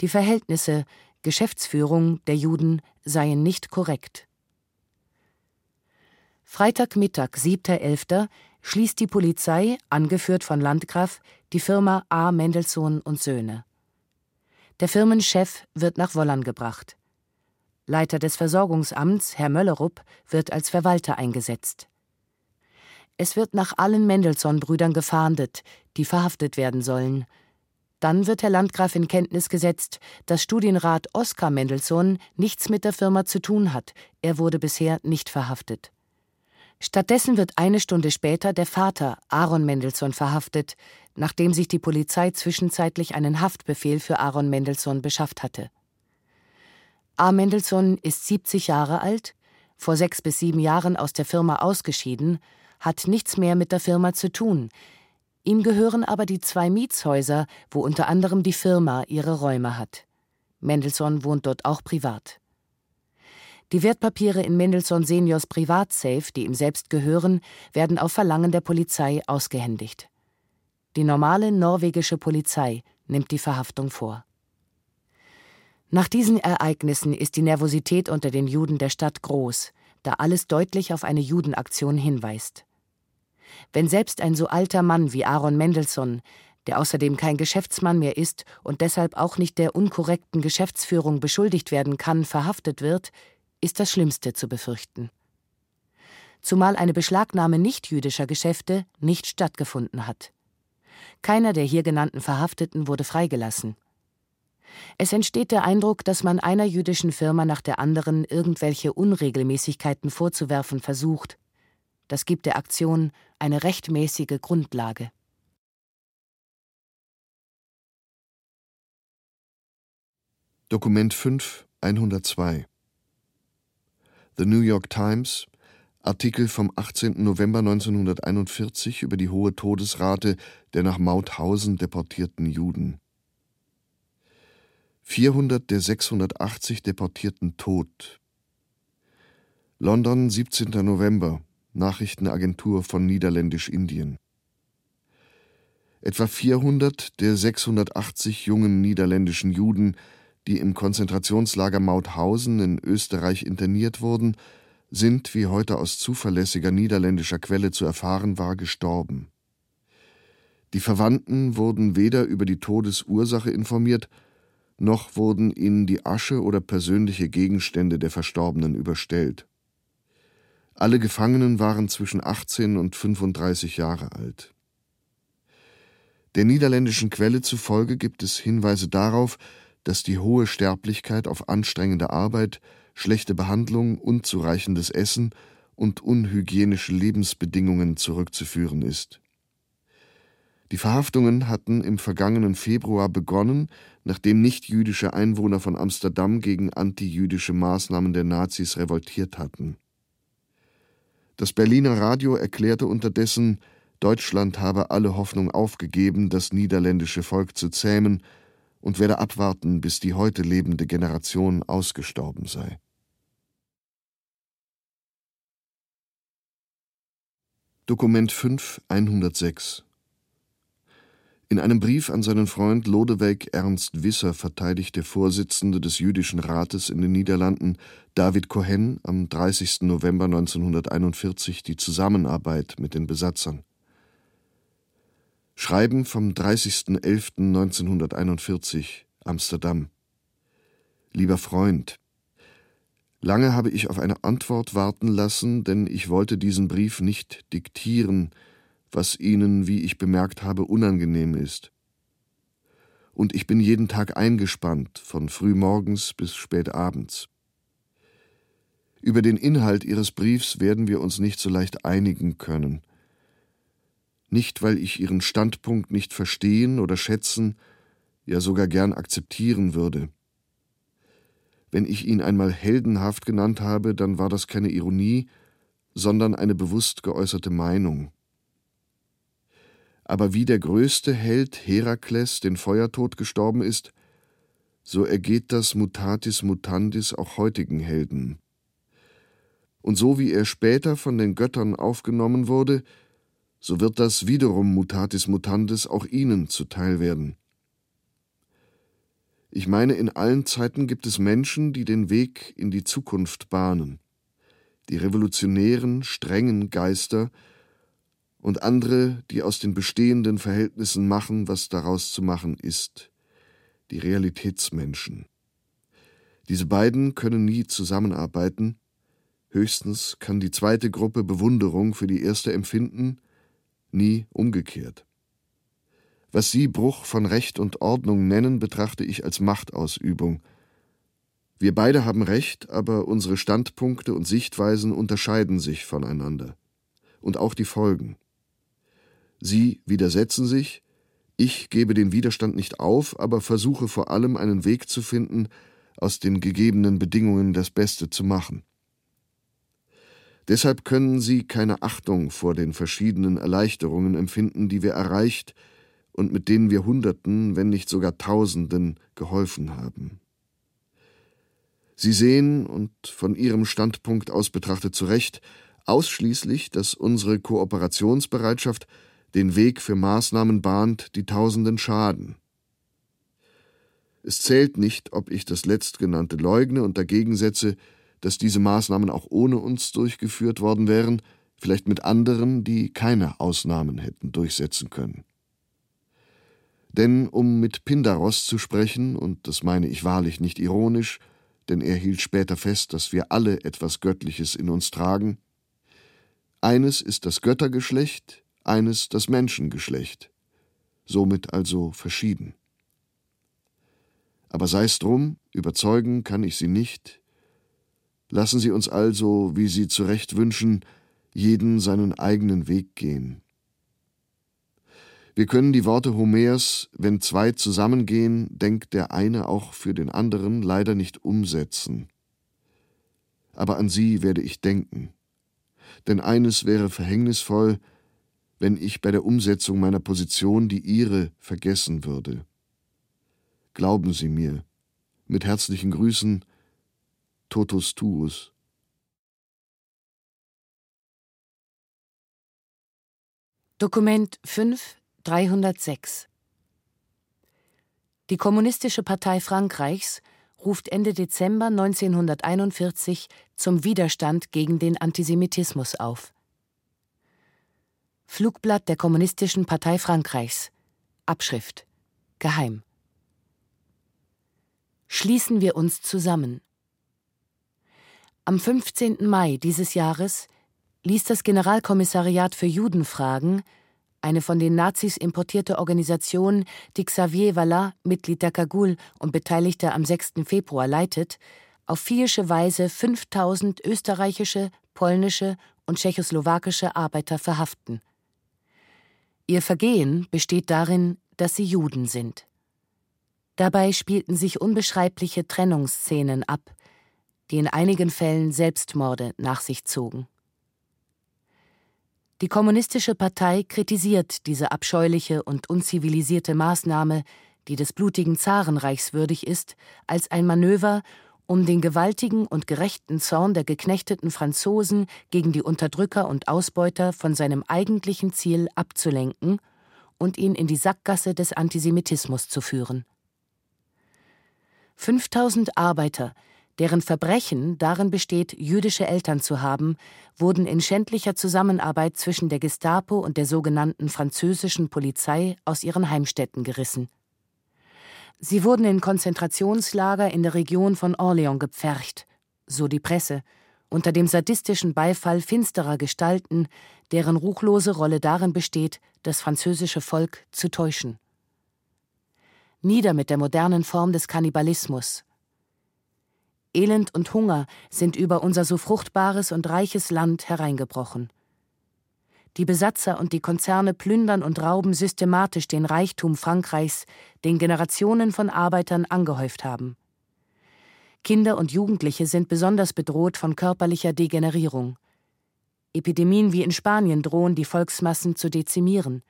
Die Verhältnisse, Geschäftsführung der Juden seien nicht korrekt. Freitagmittag, 7.11., schließt die Polizei, angeführt von Landgraf, die Firma A. Mendelssohn und Söhne. Der Firmenchef wird nach Wollern gebracht. Leiter des Versorgungsamts, Herr Möllerup, wird als Verwalter eingesetzt. Es wird nach allen Mendelssohn-Brüdern gefahndet, die verhaftet werden sollen. Dann wird Herr Landgraf in Kenntnis gesetzt, dass Studienrat Oskar Mendelssohn nichts mit der Firma zu tun hat. Er wurde bisher nicht verhaftet. Stattdessen wird eine Stunde später der Vater Aaron Mendelssohn verhaftet, nachdem sich die Polizei zwischenzeitlich einen Haftbefehl für Aaron Mendelssohn beschafft hatte. A. Mendelssohn ist 70 Jahre alt, vor sechs bis sieben Jahren aus der Firma ausgeschieden, hat nichts mehr mit der Firma zu tun. Ihm gehören aber die zwei Mietshäuser, wo unter anderem die Firma ihre Räume hat. Mendelssohn wohnt dort auch privat. Die Wertpapiere in Mendelssohn Seniors Privatsafe, die ihm selbst gehören, werden auf Verlangen der Polizei ausgehändigt. Die normale norwegische Polizei nimmt die Verhaftung vor. Nach diesen Ereignissen ist die Nervosität unter den Juden der Stadt groß, da alles deutlich auf eine Judenaktion hinweist. Wenn selbst ein so alter Mann wie Aaron Mendelssohn, der außerdem kein Geschäftsmann mehr ist und deshalb auch nicht der unkorrekten Geschäftsführung beschuldigt werden kann, verhaftet wird, ist das Schlimmste zu befürchten. Zumal eine Beschlagnahme nichtjüdischer Geschäfte nicht stattgefunden hat. Keiner der hier genannten Verhafteten wurde freigelassen. Es entsteht der Eindruck, dass man einer jüdischen Firma nach der anderen irgendwelche Unregelmäßigkeiten vorzuwerfen versucht. Das gibt der Aktion eine rechtmäßige Grundlage. Dokument 5, 102 The New York Times, Artikel vom 18. November 1941 über die hohe Todesrate der nach Mauthausen deportierten Juden. 400 der 680 Deportierten tot. London, 17. November, Nachrichtenagentur von Niederländisch-Indien. Etwa 400 der 680 jungen niederländischen Juden die im Konzentrationslager Mauthausen in Österreich interniert wurden, sind, wie heute aus zuverlässiger niederländischer Quelle zu erfahren war, gestorben. Die Verwandten wurden weder über die Todesursache informiert, noch wurden ihnen die Asche oder persönliche Gegenstände der Verstorbenen überstellt. Alle Gefangenen waren zwischen 18 und 35 Jahre alt. Der niederländischen Quelle zufolge gibt es Hinweise darauf, dass die hohe Sterblichkeit auf anstrengende Arbeit, schlechte Behandlung, unzureichendes Essen und unhygienische Lebensbedingungen zurückzuführen ist. Die Verhaftungen hatten im vergangenen Februar begonnen, nachdem nichtjüdische Einwohner von Amsterdam gegen antijüdische Maßnahmen der Nazis revoltiert hatten. Das Berliner Radio erklärte unterdessen, Deutschland habe alle Hoffnung aufgegeben, das niederländische Volk zu zähmen und werde abwarten, bis die heute lebende Generation ausgestorben sei. Dokument 5 106 in einem Brief an seinen Freund Lodewijk Ernst Wisser verteidigt der Vorsitzende des Jüdischen Rates in den Niederlanden, David Cohen, am 30. November 1941 die Zusammenarbeit mit den Besatzern. Schreiben vom 30.11.1941, Amsterdam. Lieber Freund, lange habe ich auf eine Antwort warten lassen, denn ich wollte diesen Brief nicht diktieren, was Ihnen, wie ich bemerkt habe, unangenehm ist. Und ich bin jeden Tag eingespannt, von frühmorgens bis spät abends. Über den Inhalt Ihres Briefs werden wir uns nicht so leicht einigen können nicht weil ich ihren Standpunkt nicht verstehen oder schätzen, ja sogar gern akzeptieren würde. Wenn ich ihn einmal heldenhaft genannt habe, dann war das keine Ironie, sondern eine bewusst geäußerte Meinung. Aber wie der größte Held Herakles den Feuertod gestorben ist, so ergeht das mutatis mutandis auch heutigen Helden. Und so wie er später von den Göttern aufgenommen wurde, so wird das wiederum mutatis mutandis auch ihnen zuteil werden. Ich meine, in allen Zeiten gibt es Menschen, die den Weg in die Zukunft bahnen, die revolutionären, strengen Geister und andere, die aus den bestehenden Verhältnissen machen, was daraus zu machen ist, die Realitätsmenschen. Diese beiden können nie zusammenarbeiten, höchstens kann die zweite Gruppe Bewunderung für die erste empfinden, nie umgekehrt. Was Sie Bruch von Recht und Ordnung nennen, betrachte ich als Machtausübung. Wir beide haben Recht, aber unsere Standpunkte und Sichtweisen unterscheiden sich voneinander. Und auch die Folgen. Sie widersetzen sich, ich gebe den Widerstand nicht auf, aber versuche vor allem einen Weg zu finden, aus den gegebenen Bedingungen das Beste zu machen. Deshalb können sie keine Achtung vor den verschiedenen Erleichterungen empfinden, die wir erreicht und mit denen wir Hunderten, wenn nicht sogar Tausenden geholfen haben. Sie sehen, und von ihrem Standpunkt aus betrachtet zu Recht, ausschließlich, dass unsere Kooperationsbereitschaft den Weg für Maßnahmen bahnt, die Tausenden schaden. Es zählt nicht, ob ich das letztgenannte leugne und dagegen setze, dass diese Maßnahmen auch ohne uns durchgeführt worden wären, vielleicht mit anderen, die keine Ausnahmen hätten durchsetzen können. Denn um mit Pindaros zu sprechen, und das meine ich wahrlich nicht ironisch, denn er hielt später fest, dass wir alle etwas Göttliches in uns tragen, eines ist das Göttergeschlecht, eines das Menschengeschlecht, somit also verschieden. Aber sei's drum, überzeugen kann ich Sie nicht. Lassen Sie uns also, wie Sie zu Recht wünschen, jeden seinen eigenen Weg gehen. Wir können die Worte Homers, wenn zwei zusammengehen, denkt der eine auch für den anderen, leider nicht umsetzen. Aber an sie werde ich denken. Denn eines wäre verhängnisvoll, wenn ich bei der Umsetzung meiner Position die ihre vergessen würde. Glauben Sie mir. Mit herzlichen Grüßen, Totus Tuus. Dokument 5 306 Die Kommunistische Partei Frankreichs ruft Ende Dezember 1941 zum Widerstand gegen den Antisemitismus auf. Flugblatt der Kommunistischen Partei Frankreichs Abschrift Geheim Schließen wir uns zusammen. Am 15. Mai dieses Jahres ließ das Generalkommissariat für Judenfragen eine von den Nazis importierte Organisation, die Xavier Vallat, Mitglied der Kagul und Beteiligter am 6. Februar leitet, auf viehische Weise 5000 österreichische, polnische und tschechoslowakische Arbeiter verhaften. Ihr Vergehen besteht darin, dass sie Juden sind. Dabei spielten sich unbeschreibliche Trennungsszenen ab, die in einigen Fällen Selbstmorde nach sich zogen. Die Kommunistische Partei kritisiert diese abscheuliche und unzivilisierte Maßnahme, die des blutigen Zarenreichs würdig ist, als ein Manöver, um den gewaltigen und gerechten Zorn der geknechteten Franzosen gegen die Unterdrücker und Ausbeuter von seinem eigentlichen Ziel abzulenken und ihn in die Sackgasse des Antisemitismus zu führen. 5000 Arbeiter, deren Verbrechen darin besteht, jüdische Eltern zu haben, wurden in schändlicher Zusammenarbeit zwischen der Gestapo und der sogenannten französischen Polizei aus ihren Heimstätten gerissen. Sie wurden in Konzentrationslager in der Region von Orléans gepfercht, so die Presse, unter dem sadistischen Beifall finsterer Gestalten, deren ruchlose Rolle darin besteht, das französische Volk zu täuschen. Nieder mit der modernen Form des Kannibalismus, Elend und Hunger sind über unser so fruchtbares und reiches Land hereingebrochen. Die Besatzer und die Konzerne plündern und rauben systematisch den Reichtum Frankreichs, den Generationen von Arbeitern angehäuft haben. Kinder und Jugendliche sind besonders bedroht von körperlicher Degenerierung. Epidemien wie in Spanien drohen die Volksmassen zu dezimieren.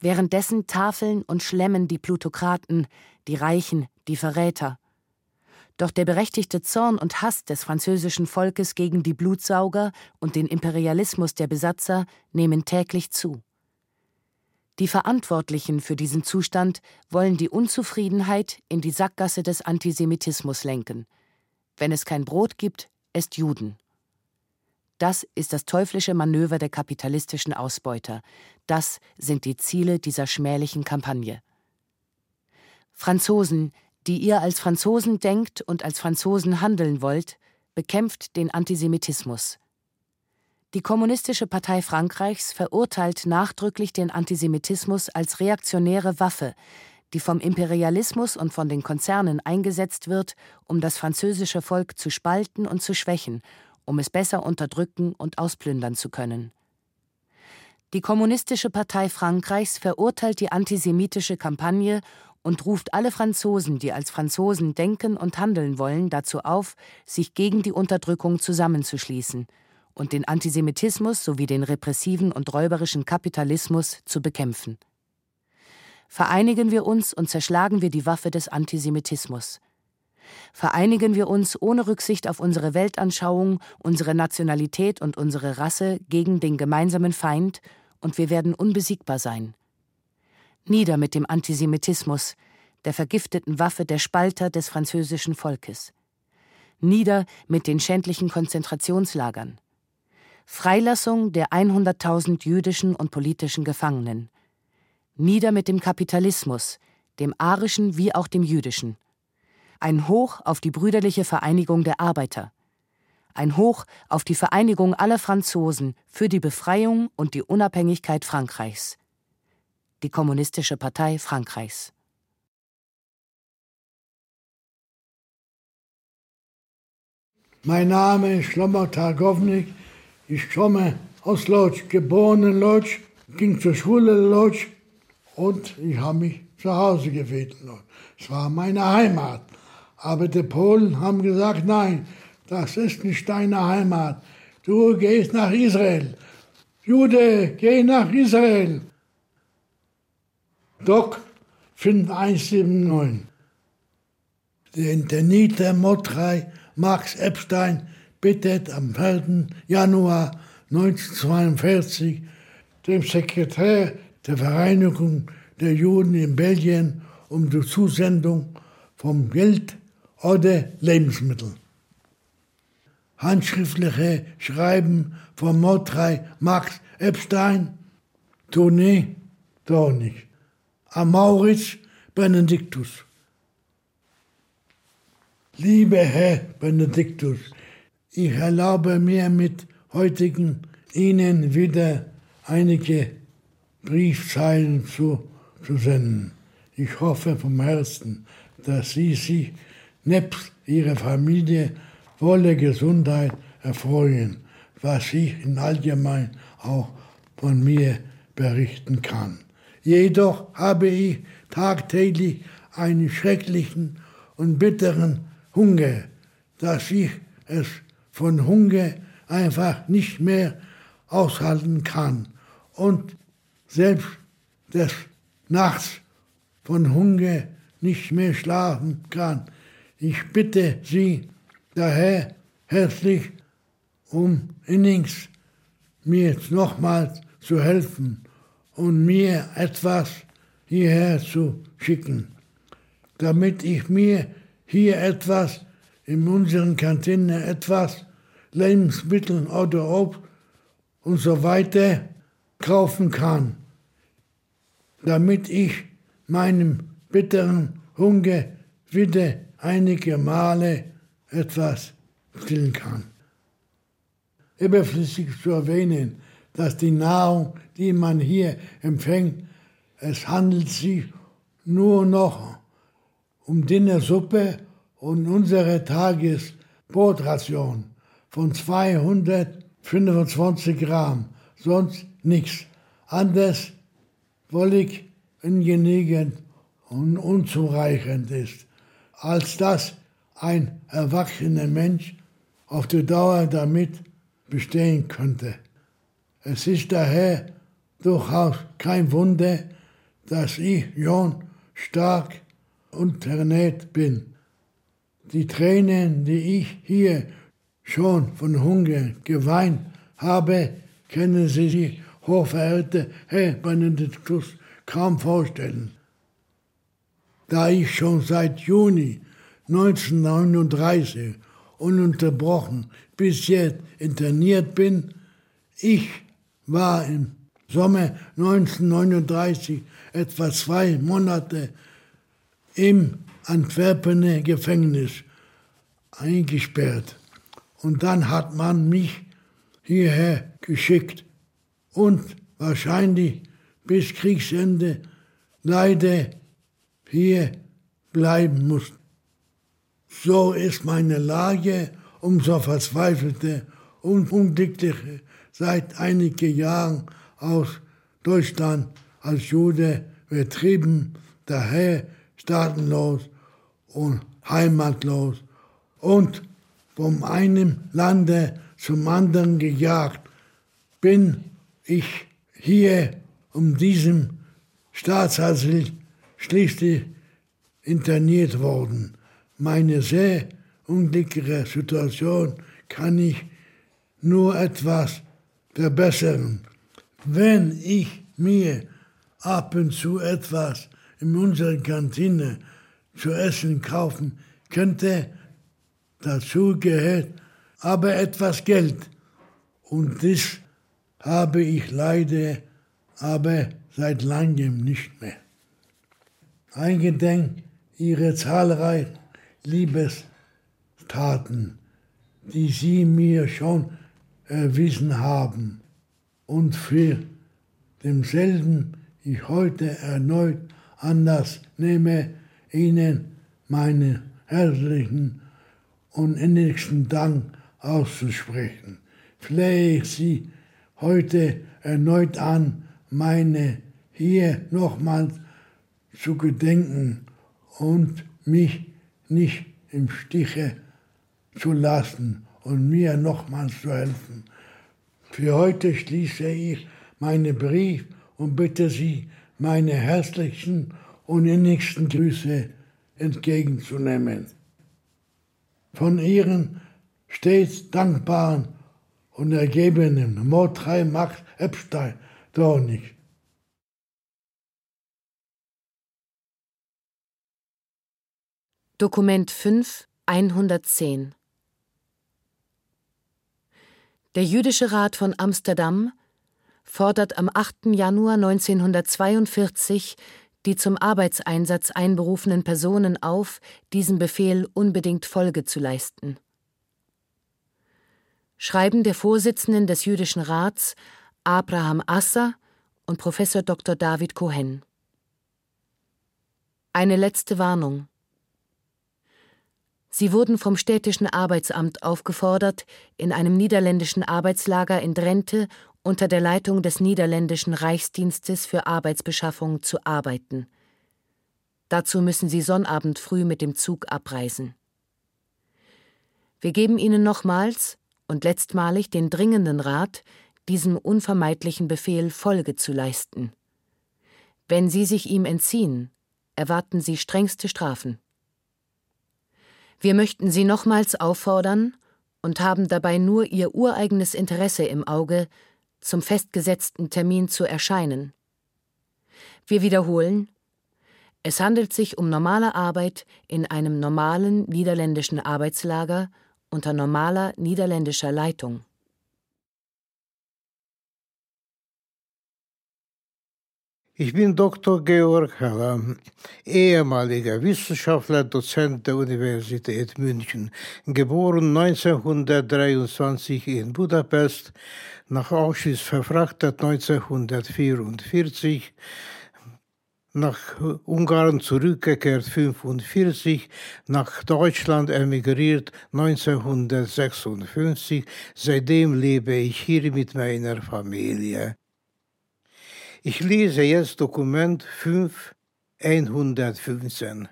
Währenddessen tafeln und schlemmen die Plutokraten, die Reichen, die Verräter. Doch der berechtigte Zorn und Hass des französischen Volkes gegen die Blutsauger und den Imperialismus der Besatzer nehmen täglich zu. Die Verantwortlichen für diesen Zustand wollen die Unzufriedenheit in die Sackgasse des Antisemitismus lenken. Wenn es kein Brot gibt, esst Juden. Das ist das teuflische Manöver der kapitalistischen Ausbeuter. Das sind die Ziele dieser schmählichen Kampagne. Franzosen, die ihr als Franzosen denkt und als Franzosen handeln wollt, bekämpft den Antisemitismus. Die Kommunistische Partei Frankreichs verurteilt nachdrücklich den Antisemitismus als reaktionäre Waffe, die vom Imperialismus und von den Konzernen eingesetzt wird, um das französische Volk zu spalten und zu schwächen, um es besser unterdrücken und ausplündern zu können. Die Kommunistische Partei Frankreichs verurteilt die antisemitische Kampagne und ruft alle Franzosen, die als Franzosen denken und handeln wollen, dazu auf, sich gegen die Unterdrückung zusammenzuschließen und den Antisemitismus sowie den repressiven und räuberischen Kapitalismus zu bekämpfen. Vereinigen wir uns und zerschlagen wir die Waffe des Antisemitismus. Vereinigen wir uns ohne Rücksicht auf unsere Weltanschauung, unsere Nationalität und unsere Rasse gegen den gemeinsamen Feind, und wir werden unbesiegbar sein. Nieder mit dem Antisemitismus, der vergifteten Waffe der Spalter des französischen Volkes. Nieder mit den schändlichen Konzentrationslagern. Freilassung der 100.000 jüdischen und politischen Gefangenen. Nieder mit dem Kapitalismus, dem arischen wie auch dem jüdischen. Ein Hoch auf die brüderliche Vereinigung der Arbeiter. Ein Hoch auf die Vereinigung aller Franzosen für die Befreiung und die Unabhängigkeit Frankreichs die Kommunistische Partei Frankreichs. Mein Name ist Schlommer Targovnik. Ich komme aus Lodz, geboren in Lodz, ging zur Schule in Lodz und ich habe mich zu Hause gefühlt. Es war meine Heimat. Aber die Polen haben gesagt, nein, das ist nicht deine Heimat. Du gehst nach Israel. Jude, geh nach Israel. Doc 5179. Der Interniter Motrei Max Epstein bittet am 4. Januar 1942 dem Sekretär der Vereinigung der Juden in Belgien um die Zusendung vom Geld oder Lebensmittel. Handschriftliche Schreiben von Motrei Max Epstein, Tournee, doch nicht. Am Maurits Benediktus. Lieber Herr Benediktus, ich erlaube mir mit heutigen Ihnen wieder einige Briefzeilen zu, zu senden. Ich hoffe vom Herzen, dass Sie sich nebst Ihrer Familie volle Gesundheit erfreuen, was ich in allgemein auch von mir berichten kann. Jedoch habe ich tagtäglich einen schrecklichen und bitteren Hunger, dass ich es von Hunger einfach nicht mehr aushalten kann und selbst des Nachts von Hunger nicht mehr schlafen kann. Ich bitte Sie daher herzlich um innigst mir nochmals zu helfen und mir etwas hierher zu schicken, damit ich mir hier etwas in unseren Kantine etwas Lebensmittel oder Obst und so weiter kaufen kann, damit ich meinem bitteren Hunger wieder einige Male etwas stillen kann. Überflüssig zu erwähnen, dass die Nahrung, die man hier empfängt, es handelt sich nur noch um Dinnersuppe und unsere Tagesbrotration von 225 Gramm, sonst nichts. Anders wollig, ungenügend und unzureichend ist, als dass ein erwachsener Mensch auf die Dauer damit bestehen könnte. Es ist daher durchaus kein Wunder, dass ich schon stark unternäht bin. Die Tränen, die ich hier schon von Hunger geweint habe, können Sie sich, hochverehrte Herr Benediktus, kaum vorstellen. Da ich schon seit Juni 1939 ununterbrochen bis jetzt interniert bin, ich war im Sommer 1939 etwa zwei Monate im Antwerpener Gefängnis eingesperrt. Und dann hat man mich hierher geschickt und wahrscheinlich bis Kriegsende leider hier bleiben muss. So ist meine Lage umso verzweifelter und unglücklicher seit einigen Jahren aus Deutschland als Jude vertrieben, daher staatenlos und heimatlos und vom einen Lande zum anderen gejagt, bin ich hier um diesem Staatsasyl schließlich interniert worden. Meine sehr unglückliche Situation kann ich nur etwas verbessern. Wenn ich mir ab und zu etwas in unserer Kantine zu essen kaufen könnte, dazu gehört aber etwas Geld. Und das habe ich leider aber seit langem nicht mehr. Eingedenk ihrer zahlreichen Liebestaten, die sie mir schon erwiesen haben und für demselben ich heute erneut Anlass nehme, Ihnen meinen herzlichen und innigsten Dank auszusprechen. Flehe ich Sie heute erneut an, meine hier nochmals zu gedenken und mich nicht im Stiche zu lassen und mir nochmals zu helfen. Für heute schließe ich meinen Brief und bitte Sie, meine herzlichen und innigsten Grüße entgegenzunehmen. Von Ihren stets dankbaren und ergebenen Mordrei Max Epstein Dornig. Dokument 5, 110 Der Jüdische Rat von Amsterdam fordert am 8. Januar 1942 die zum Arbeitseinsatz einberufenen Personen auf, diesem Befehl unbedingt Folge zu leisten. Schreiben der Vorsitzenden des Jüdischen Rats Abraham Asser und Professor Dr. David Cohen. Eine letzte Warnung. Sie wurden vom städtischen Arbeitsamt aufgefordert, in einem niederländischen Arbeitslager in Drenthe unter der Leitung des niederländischen Reichsdienstes für Arbeitsbeschaffung zu arbeiten. Dazu müssen sie Sonnabend früh mit dem Zug abreisen. Wir geben Ihnen nochmals und letztmalig den dringenden Rat, diesem unvermeidlichen Befehl Folge zu leisten. Wenn Sie sich ihm entziehen, erwarten Sie strengste Strafen. Wir möchten Sie nochmals auffordern und haben dabei nur Ihr ureigenes Interesse im Auge, zum festgesetzten Termin zu erscheinen. Wir wiederholen, es handelt sich um normale Arbeit in einem normalen niederländischen Arbeitslager unter normaler niederländischer Leitung. Ich bin Dr. Georg Heller, ehemaliger Wissenschaftler, Dozent der Universität München, geboren 1923 in Budapest, nach Auschwitz verfrachtet 1944, nach Ungarn zurückgekehrt 1945, nach Deutschland emigriert 1956. Seitdem lebe ich hier mit meiner Familie. Ich lese jetzt Dokument 5, 115.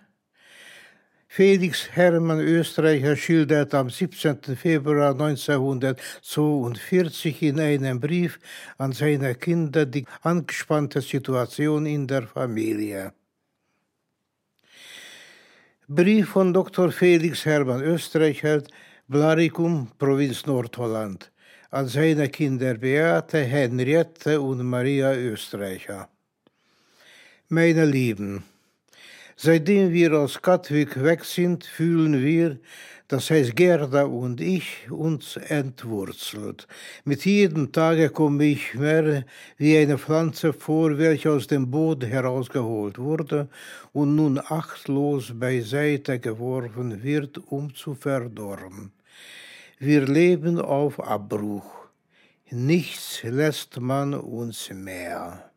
Felix Hermann Österreicher schildert am 17. Februar 1942 in einem Brief an seine Kinder die angespannte Situation in der Familie. Brief von Dr. Felix Hermann Österreicher, Blaricum, Provinz Nordholland an seine Kinder Beate, Henriette und Maria Österreicher. Meine Lieben, seitdem wir aus Katwig weg sind, fühlen wir, das heißt Gerda und ich, uns entwurzelt. Mit jedem Tage komme ich mehr wie eine Pflanze vor, welche aus dem Boden herausgeholt wurde und nun achtlos beiseite geworfen wird, um zu verdorren. Wir leben auf Abbruch. Nichts lässt man uns mehr.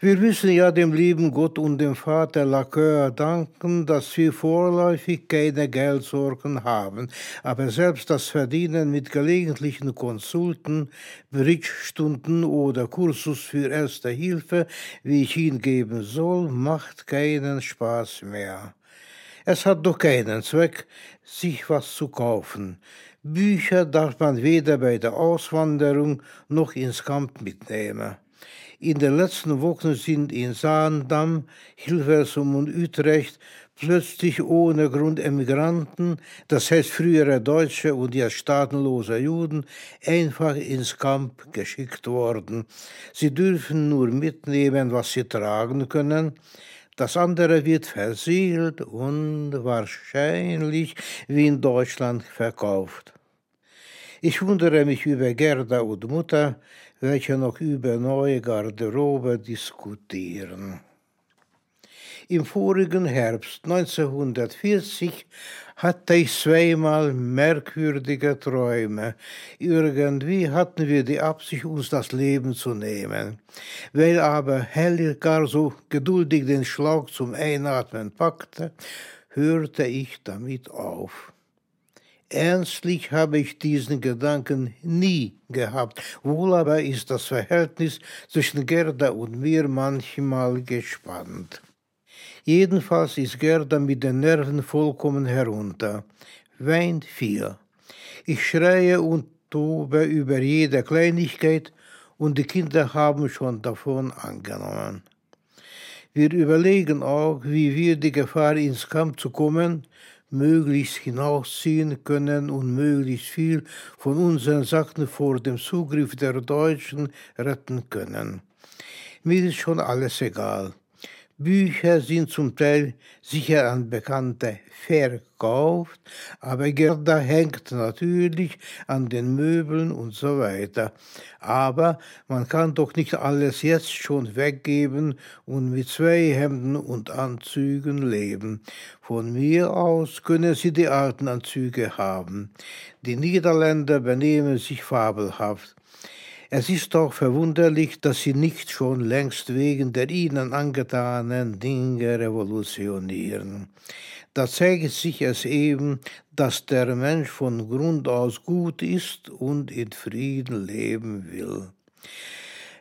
Wir müssen ja dem lieben Gott und dem Vater Lacœur danken, dass wir vorläufig keine Geldsorgen haben, aber selbst das Verdienen mit gelegentlichen Konsulten, Bridgestunden oder Kursus für Erste Hilfe, wie ich ihn geben soll, macht keinen Spaß mehr. Es hat doch keinen Zweck, sich was zu kaufen. Bücher darf man weder bei der Auswanderung noch ins Camp mitnehmen. In den letzten Wochen sind in Saandam, Hilversum und Utrecht plötzlich ohne Grund Emigranten, das heißt frühere Deutsche und jetzt staatenlose Juden, einfach ins Camp geschickt worden. Sie dürfen nur mitnehmen, was sie tragen können, das andere wird versiegelt und wahrscheinlich wie in Deutschland verkauft. Ich wundere mich über Gerda und Mutter, welche noch über neue Garderobe diskutieren. Im vorigen Herbst 1940 hatte ich zweimal merkwürdige Träume. Irgendwie hatten wir die Absicht, uns das Leben zu nehmen. Weil aber Helgar so geduldig den Schlauch zum Einatmen packte, hörte ich damit auf. Ernstlich habe ich diesen Gedanken nie gehabt. Wohl aber ist das Verhältnis zwischen Gerda und mir manchmal gespannt. Jedenfalls ist Gerda mit den Nerven vollkommen herunter. Weint viel. Ich schreie und tobe über jede Kleinigkeit und die Kinder haben schon davon angenommen. Wir überlegen auch, wie wir die Gefahr ins Kampf zu kommen, möglichst hinausziehen können und möglichst viel von unseren Sachen vor dem Zugriff der Deutschen retten können. Mir ist schon alles egal. Bücher sind zum Teil sicher an Bekannte verkauft, aber Gerda hängt natürlich an den Möbeln und so weiter. Aber man kann doch nicht alles jetzt schon weggeben und mit zwei Hemden und Anzügen leben. Von mir aus können sie die alten Anzüge haben. Die Niederländer benehmen sich fabelhaft. Es ist doch verwunderlich, dass sie nicht schon längst wegen der ihnen angetanen Dinge revolutionieren. Da zeigt sich es eben, dass der Mensch von Grund aus gut ist und in Frieden leben will.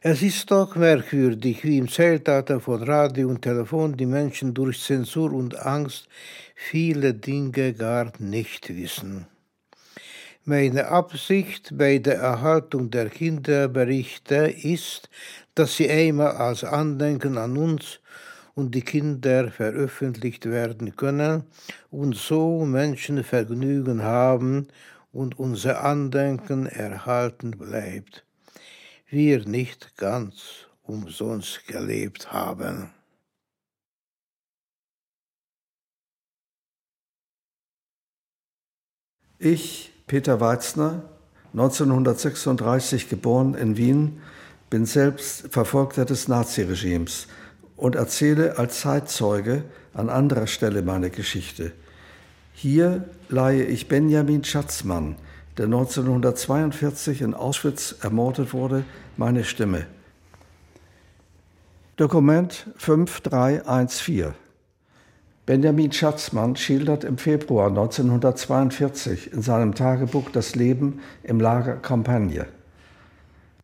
Es ist doch merkwürdig, wie im Zeitalter von Radio und Telefon die Menschen durch Zensur und Angst viele Dinge gar nicht wissen. Meine Absicht bei der Erhaltung der Kinderberichte ist, dass sie einmal als Andenken an uns und die Kinder veröffentlicht werden können und so Menschen Vergnügen haben und unser Andenken erhalten bleibt. Wir nicht ganz umsonst gelebt haben. Ich Peter Weitzner, 1936 geboren in Wien, bin selbst Verfolgter des Naziregimes und erzähle als Zeitzeuge an anderer Stelle meine Geschichte. Hier leihe ich Benjamin Schatzmann, der 1942 in Auschwitz ermordet wurde, meine Stimme. Dokument 5314 Benjamin Schatzmann schildert im Februar 1942 in seinem Tagebuch das Leben im Lager Campagne.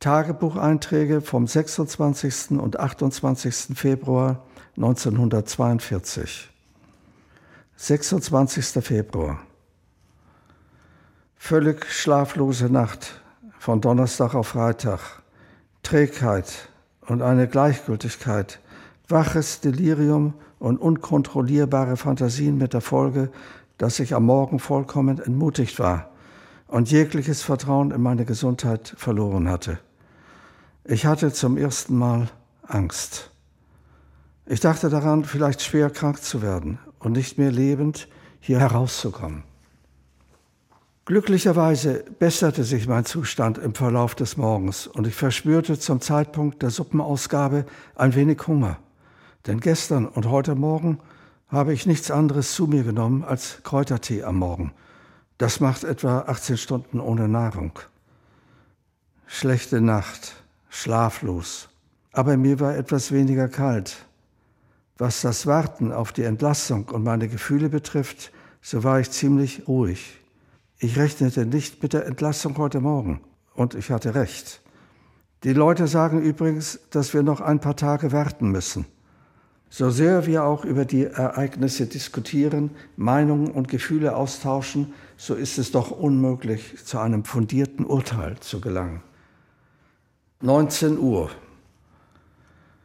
Tagebucheinträge vom 26. und 28. Februar 1942. 26. Februar. Völlig schlaflose Nacht von Donnerstag auf Freitag. Trägheit und eine Gleichgültigkeit, waches Delirium und unkontrollierbare Fantasien mit der Folge, dass ich am Morgen vollkommen entmutigt war und jegliches Vertrauen in meine Gesundheit verloren hatte. Ich hatte zum ersten Mal Angst. Ich dachte daran, vielleicht schwer krank zu werden und nicht mehr lebend hier herauszukommen. Glücklicherweise besserte sich mein Zustand im Verlauf des Morgens und ich verspürte zum Zeitpunkt der Suppenausgabe ein wenig Hunger. Denn gestern und heute Morgen habe ich nichts anderes zu mir genommen als Kräutertee am Morgen. Das macht etwa 18 Stunden ohne Nahrung. Schlechte Nacht, schlaflos, aber mir war etwas weniger kalt. Was das Warten auf die Entlassung und meine Gefühle betrifft, so war ich ziemlich ruhig. Ich rechnete nicht mit der Entlassung heute Morgen und ich hatte recht. Die Leute sagen übrigens, dass wir noch ein paar Tage warten müssen. So sehr wir auch über die Ereignisse diskutieren, Meinungen und Gefühle austauschen, so ist es doch unmöglich, zu einem fundierten Urteil zu gelangen. 19 Uhr.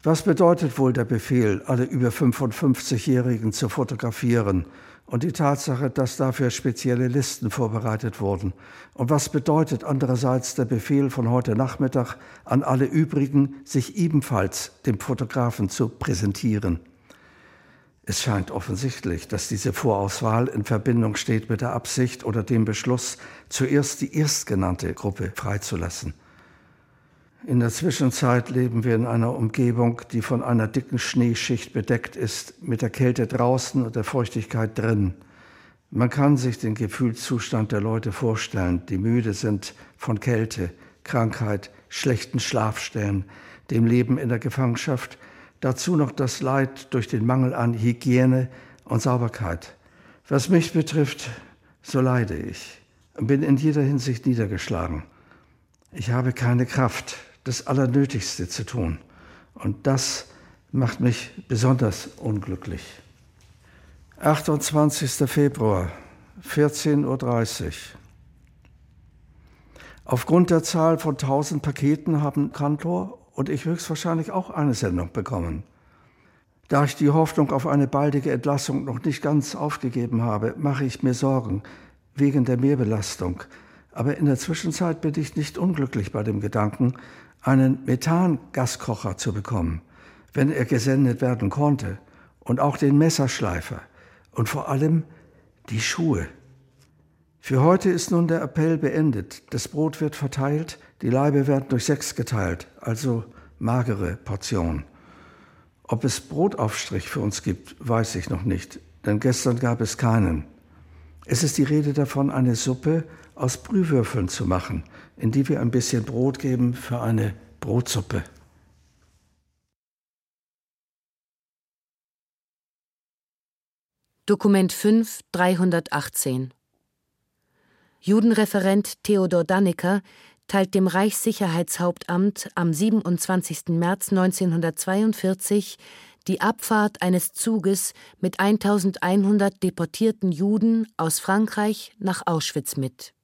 Was bedeutet wohl der Befehl, alle über 55-Jährigen zu fotografieren und die Tatsache, dass dafür spezielle Listen vorbereitet wurden? Und was bedeutet andererseits der Befehl von heute Nachmittag an alle übrigen, sich ebenfalls dem Fotografen zu präsentieren? Es scheint offensichtlich, dass diese Vorauswahl in Verbindung steht mit der Absicht oder dem Beschluss, zuerst die erstgenannte Gruppe freizulassen. In der Zwischenzeit leben wir in einer Umgebung, die von einer dicken Schneeschicht bedeckt ist, mit der Kälte draußen und der Feuchtigkeit drin. Man kann sich den Gefühlszustand der Leute vorstellen, die müde sind von Kälte, Krankheit, schlechten Schlafstellen, dem Leben in der Gefangenschaft, dazu noch das Leid durch den Mangel an Hygiene und Sauberkeit. Was mich betrifft, so leide ich. und bin in jeder Hinsicht niedergeschlagen. Ich habe keine Kraft, das Allernötigste zu tun. Und das macht mich besonders unglücklich. 28. Februar, 14.30 Uhr. Aufgrund der Zahl von 1000 Paketen haben Kantor und ich höchstwahrscheinlich auch eine Sendung bekommen. Da ich die Hoffnung auf eine baldige Entlassung noch nicht ganz aufgegeben habe, mache ich mir Sorgen wegen der Mehrbelastung. Aber in der Zwischenzeit bin ich nicht unglücklich bei dem Gedanken, einen Methangaskocher zu bekommen, wenn er gesendet werden konnte, und auch den Messerschleifer und vor allem die Schuhe. Für heute ist nun der Appell beendet. Das Brot wird verteilt, die Leibe werden durch sechs geteilt, also magere Portion. Ob es Brotaufstrich für uns gibt, weiß ich noch nicht, denn gestern gab es keinen. Es ist die Rede davon, eine Suppe aus Brühwürfeln zu machen, in die wir ein bisschen Brot geben für eine Brotsuppe. Dokument 5, 318 Judenreferent Theodor Dannecker teilt dem Reichssicherheitshauptamt am 27. März 1942 die Abfahrt eines Zuges mit 1100 deportierten Juden aus Frankreich nach Auschwitz mit.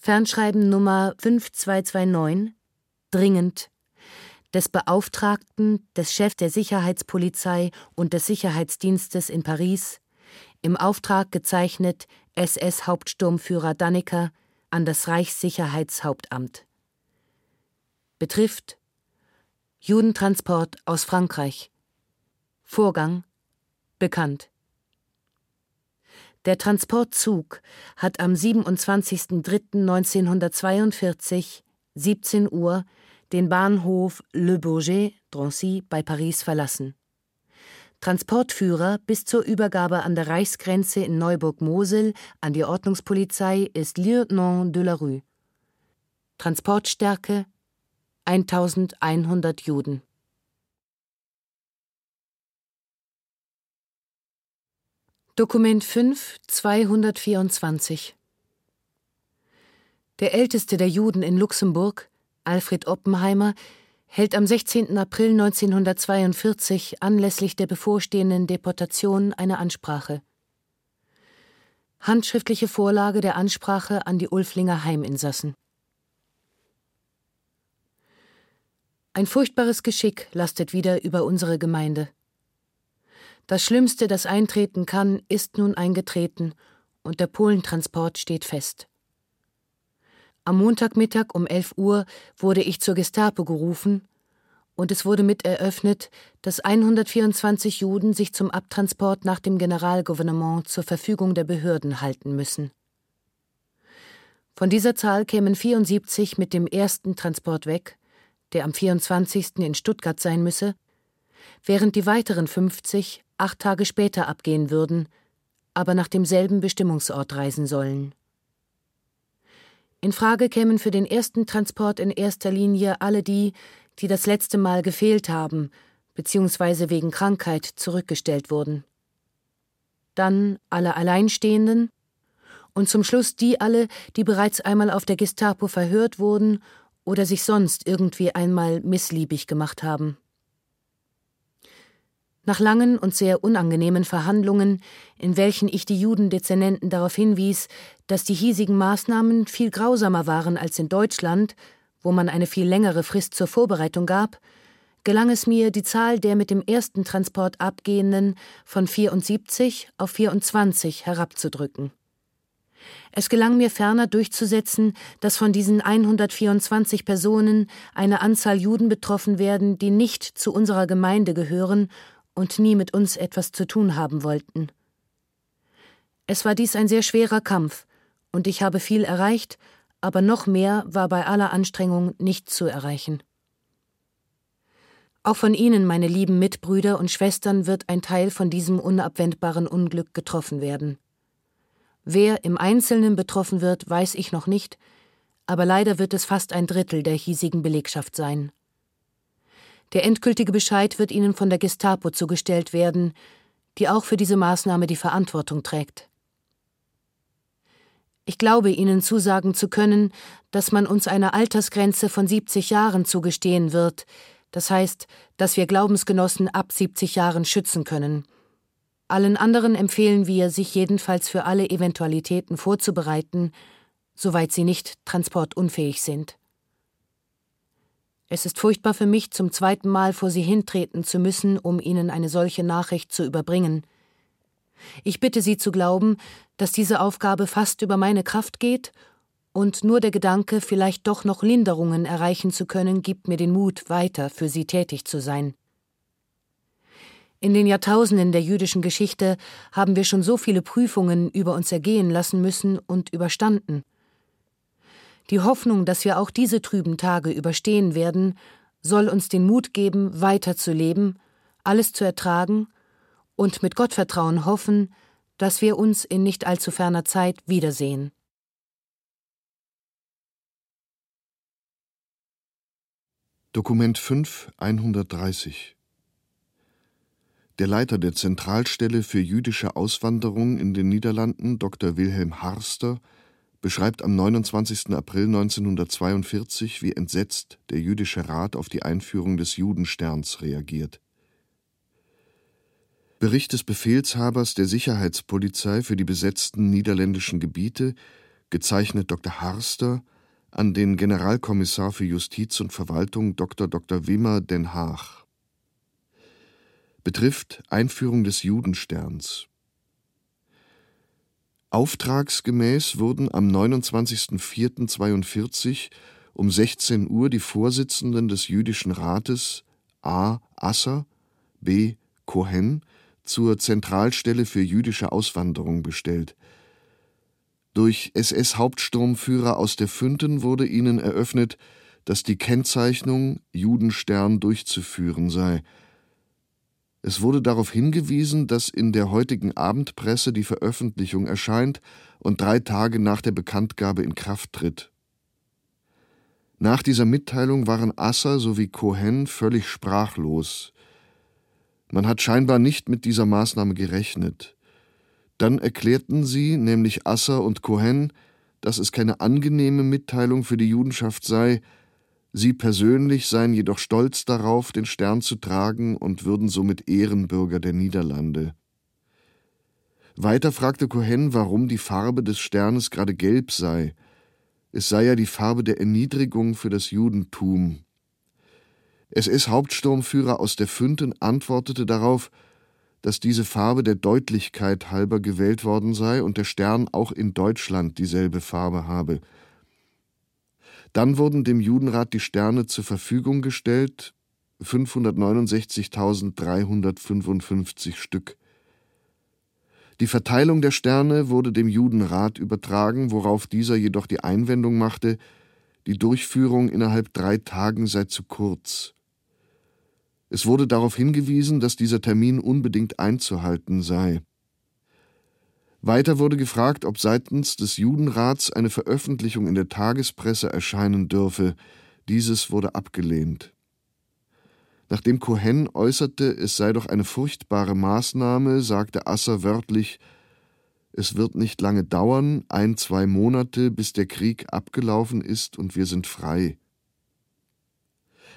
Fernschreiben Nummer 5229 dringend des Beauftragten, des Chefs der Sicherheitspolizei und des Sicherheitsdienstes in Paris, im Auftrag gezeichnet SS-Hauptsturmführer Dannecker an das Reichssicherheitshauptamt. Betrifft Judentransport aus Frankreich. Vorgang bekannt. Der Transportzug hat am 27.03.1942, 17 Uhr, den Bahnhof Le Bourget, Drancy bei Paris verlassen. Transportführer bis zur Übergabe an der Reichsgrenze in Neuburg-Mosel an die Ordnungspolizei ist Lieutenant de la Rue. Transportstärke 1100 Juden. Dokument 5, 224 Der älteste der Juden in Luxemburg, Alfred Oppenheimer, hält am 16. April 1942 anlässlich der bevorstehenden Deportation eine Ansprache. Handschriftliche Vorlage der Ansprache an die Ulflinger Heiminsassen. Ein furchtbares Geschick lastet wieder über unsere Gemeinde. Das Schlimmste, das eintreten kann, ist nun eingetreten, und der Polentransport steht fest. Am Montagmittag um 11 Uhr wurde ich zur Gestapo gerufen und es wurde mit eröffnet, dass 124 Juden sich zum Abtransport nach dem Generalgouvernement zur Verfügung der Behörden halten müssen. Von dieser Zahl kämen 74 mit dem ersten Transport weg, der am 24. in Stuttgart sein müsse, während die weiteren 50 acht Tage später abgehen würden, aber nach demselben Bestimmungsort reisen sollen. In Frage kämen für den ersten Transport in erster Linie alle die, die das letzte Mal gefehlt haben bzw. wegen Krankheit zurückgestellt wurden. Dann alle Alleinstehenden und zum Schluss die alle, die bereits einmal auf der Gestapo verhört wurden oder sich sonst irgendwie einmal missliebig gemacht haben. Nach langen und sehr unangenehmen Verhandlungen, in welchen ich die Judendezernenten darauf hinwies, dass die hiesigen Maßnahmen viel grausamer waren als in Deutschland, wo man eine viel längere Frist zur Vorbereitung gab, gelang es mir, die Zahl der mit dem ersten Transport abgehenden von 74 auf 24 herabzudrücken. Es gelang mir ferner durchzusetzen, dass von diesen 124 Personen eine Anzahl Juden betroffen werden, die nicht zu unserer Gemeinde gehören und nie mit uns etwas zu tun haben wollten. Es war dies ein sehr schwerer Kampf, und ich habe viel erreicht, aber noch mehr war bei aller Anstrengung nicht zu erreichen. Auch von Ihnen, meine lieben Mitbrüder und Schwestern, wird ein Teil von diesem unabwendbaren Unglück getroffen werden. Wer im Einzelnen betroffen wird, weiß ich noch nicht, aber leider wird es fast ein Drittel der hiesigen Belegschaft sein. Der endgültige Bescheid wird Ihnen von der Gestapo zugestellt werden, die auch für diese Maßnahme die Verantwortung trägt. Ich glaube Ihnen zusagen zu können, dass man uns eine Altersgrenze von 70 Jahren zugestehen wird, das heißt, dass wir Glaubensgenossen ab 70 Jahren schützen können. Allen anderen empfehlen wir, sich jedenfalls für alle Eventualitäten vorzubereiten, soweit sie nicht transportunfähig sind. Es ist furchtbar für mich, zum zweiten Mal vor Sie hintreten zu müssen, um Ihnen eine solche Nachricht zu überbringen. Ich bitte Sie zu glauben, dass diese Aufgabe fast über meine Kraft geht, und nur der Gedanke, vielleicht doch noch Linderungen erreichen zu können, gibt mir den Mut, weiter für Sie tätig zu sein. In den Jahrtausenden der jüdischen Geschichte haben wir schon so viele Prüfungen über uns ergehen lassen müssen und überstanden. Die Hoffnung, dass wir auch diese trüben Tage überstehen werden, soll uns den Mut geben, weiterzuleben, alles zu ertragen und mit Gottvertrauen hoffen, dass wir uns in nicht allzu ferner Zeit wiedersehen. Dokument 5 130 der Leiter der Zentralstelle für jüdische Auswanderung in den Niederlanden, Dr. Wilhelm Harster, beschreibt am 29. April 1942, wie entsetzt der Jüdische Rat auf die Einführung des Judensterns reagiert. Bericht des Befehlshabers der Sicherheitspolizei für die besetzten niederländischen Gebiete, gezeichnet Dr. Harster, an den Generalkommissar für Justiz und Verwaltung Dr. Dr. Wimmer Den Haag betrifft Einführung des Judensterns. Auftragsgemäß wurden am 29.04.42 um 16 Uhr die Vorsitzenden des Jüdischen Rates A. Asser, B. Cohen zur Zentralstelle für jüdische Auswanderung bestellt. Durch SS-Hauptsturmführer aus der Fünten wurde ihnen eröffnet, dass die Kennzeichnung Judenstern durchzuführen sei – es wurde darauf hingewiesen, dass in der heutigen Abendpresse die Veröffentlichung erscheint und drei Tage nach der Bekanntgabe in Kraft tritt. Nach dieser Mitteilung waren Asser sowie Cohen völlig sprachlos. Man hat scheinbar nicht mit dieser Maßnahme gerechnet. Dann erklärten sie, nämlich Asser und Cohen, dass es keine angenehme Mitteilung für die Judenschaft sei, Sie persönlich seien jedoch stolz darauf, den Stern zu tragen und würden somit Ehrenbürger der Niederlande. Weiter fragte Cohen, warum die Farbe des Sternes gerade gelb sei. Es sei ja die Farbe der Erniedrigung für das Judentum. SS-Hauptsturmführer aus der Fünten antwortete darauf, dass diese Farbe der Deutlichkeit halber gewählt worden sei und der Stern auch in Deutschland dieselbe Farbe habe – dann wurden dem Judenrat die Sterne zur Verfügung gestellt, 569.355 Stück. Die Verteilung der Sterne wurde dem Judenrat übertragen, worauf dieser jedoch die Einwendung machte, die Durchführung innerhalb drei Tagen sei zu kurz. Es wurde darauf hingewiesen, dass dieser Termin unbedingt einzuhalten sei. Weiter wurde gefragt, ob seitens des Judenrats eine Veröffentlichung in der Tagespresse erscheinen dürfe. Dieses wurde abgelehnt. Nachdem Cohen äußerte, es sei doch eine furchtbare Maßnahme, sagte Asser wörtlich, es wird nicht lange dauern, ein, zwei Monate, bis der Krieg abgelaufen ist und wir sind frei.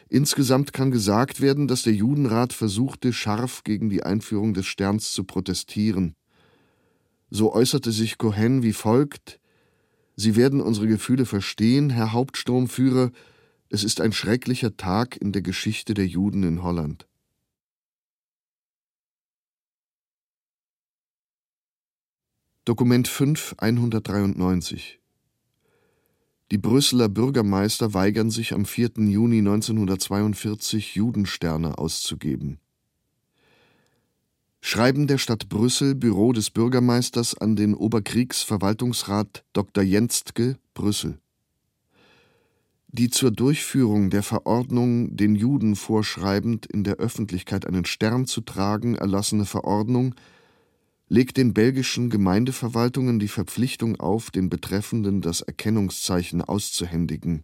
Insgesamt kann gesagt werden, dass der Judenrat versuchte, scharf gegen die Einführung des Sterns zu protestieren. So äußerte sich Cohen wie folgt Sie werden unsere Gefühle verstehen, Herr Hauptsturmführer, es ist ein schrecklicher Tag in der Geschichte der Juden in Holland. Dokument 5 193 Die Brüsseler Bürgermeister weigern sich am 4. Juni 1942 Judensterne auszugeben. Schreiben der Stadt Brüssel, Büro des Bürgermeisters an den Oberkriegsverwaltungsrat Dr. Jenstke, Brüssel. Die zur Durchführung der Verordnung, den Juden vorschreibend, in der Öffentlichkeit einen Stern zu tragen, erlassene Verordnung legt den belgischen Gemeindeverwaltungen die Verpflichtung auf, den Betreffenden das Erkennungszeichen auszuhändigen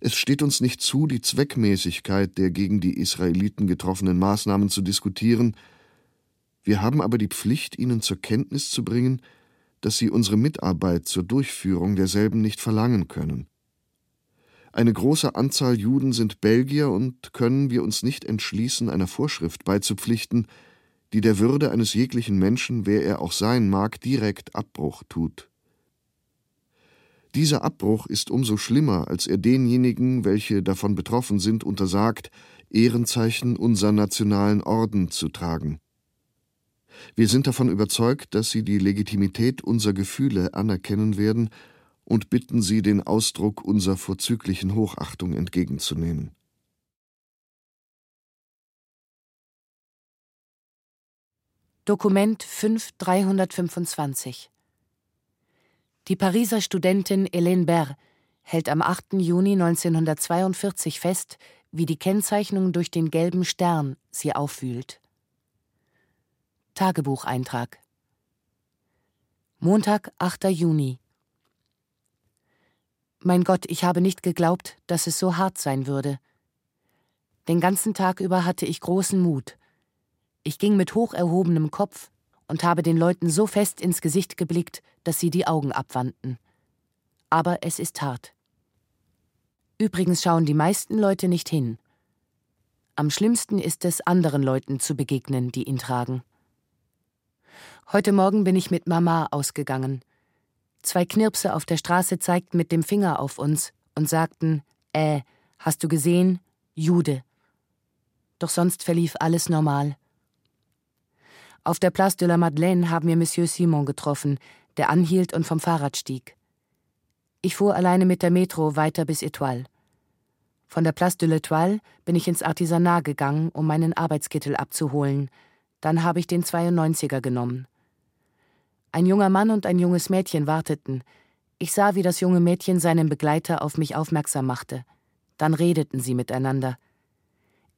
es steht uns nicht zu, die Zweckmäßigkeit der gegen die Israeliten getroffenen Maßnahmen zu diskutieren, wir haben aber die Pflicht, ihnen zur Kenntnis zu bringen, dass sie unsere Mitarbeit zur Durchführung derselben nicht verlangen können. Eine große Anzahl Juden sind Belgier und können wir uns nicht entschließen, einer Vorschrift beizupflichten, die der Würde eines jeglichen Menschen, wer er auch sein mag, direkt Abbruch tut. Dieser Abbruch ist umso schlimmer, als er denjenigen, welche davon betroffen sind, untersagt, Ehrenzeichen unserer nationalen Orden zu tragen. Wir sind davon überzeugt, dass sie die Legitimität unserer Gefühle anerkennen werden und bitten sie, den Ausdruck unserer vorzüglichen Hochachtung entgegenzunehmen. Dokument 5325 Die Pariser Studentin Hélène Berr hält am 8. Juni 1942 fest, wie die Kennzeichnung durch den gelben Stern sie aufwühlt. Tagebucheintrag Montag, 8. Juni Mein Gott, ich habe nicht geglaubt, dass es so hart sein würde. Den ganzen Tag über hatte ich großen Mut. Ich ging mit hoch erhobenem Kopf und habe den Leuten so fest ins Gesicht geblickt, dass sie die Augen abwandten. Aber es ist hart. Übrigens schauen die meisten Leute nicht hin. Am schlimmsten ist es, anderen Leuten zu begegnen, die ihn tragen. Heute Morgen bin ich mit Mama ausgegangen. Zwei Knirpse auf der Straße zeigten mit dem Finger auf uns und sagten: Äh, hast du gesehen? Jude. Doch sonst verlief alles normal. Auf der Place de la Madeleine haben wir Monsieur Simon getroffen, der anhielt und vom Fahrrad stieg. Ich fuhr alleine mit der Metro weiter bis Etoile. Von der Place de l'Etoile bin ich ins Artisanat gegangen, um meinen Arbeitskittel abzuholen. Dann habe ich den 92er genommen. Ein junger Mann und ein junges Mädchen warteten. Ich sah, wie das junge Mädchen seinen Begleiter auf mich aufmerksam machte. Dann redeten sie miteinander.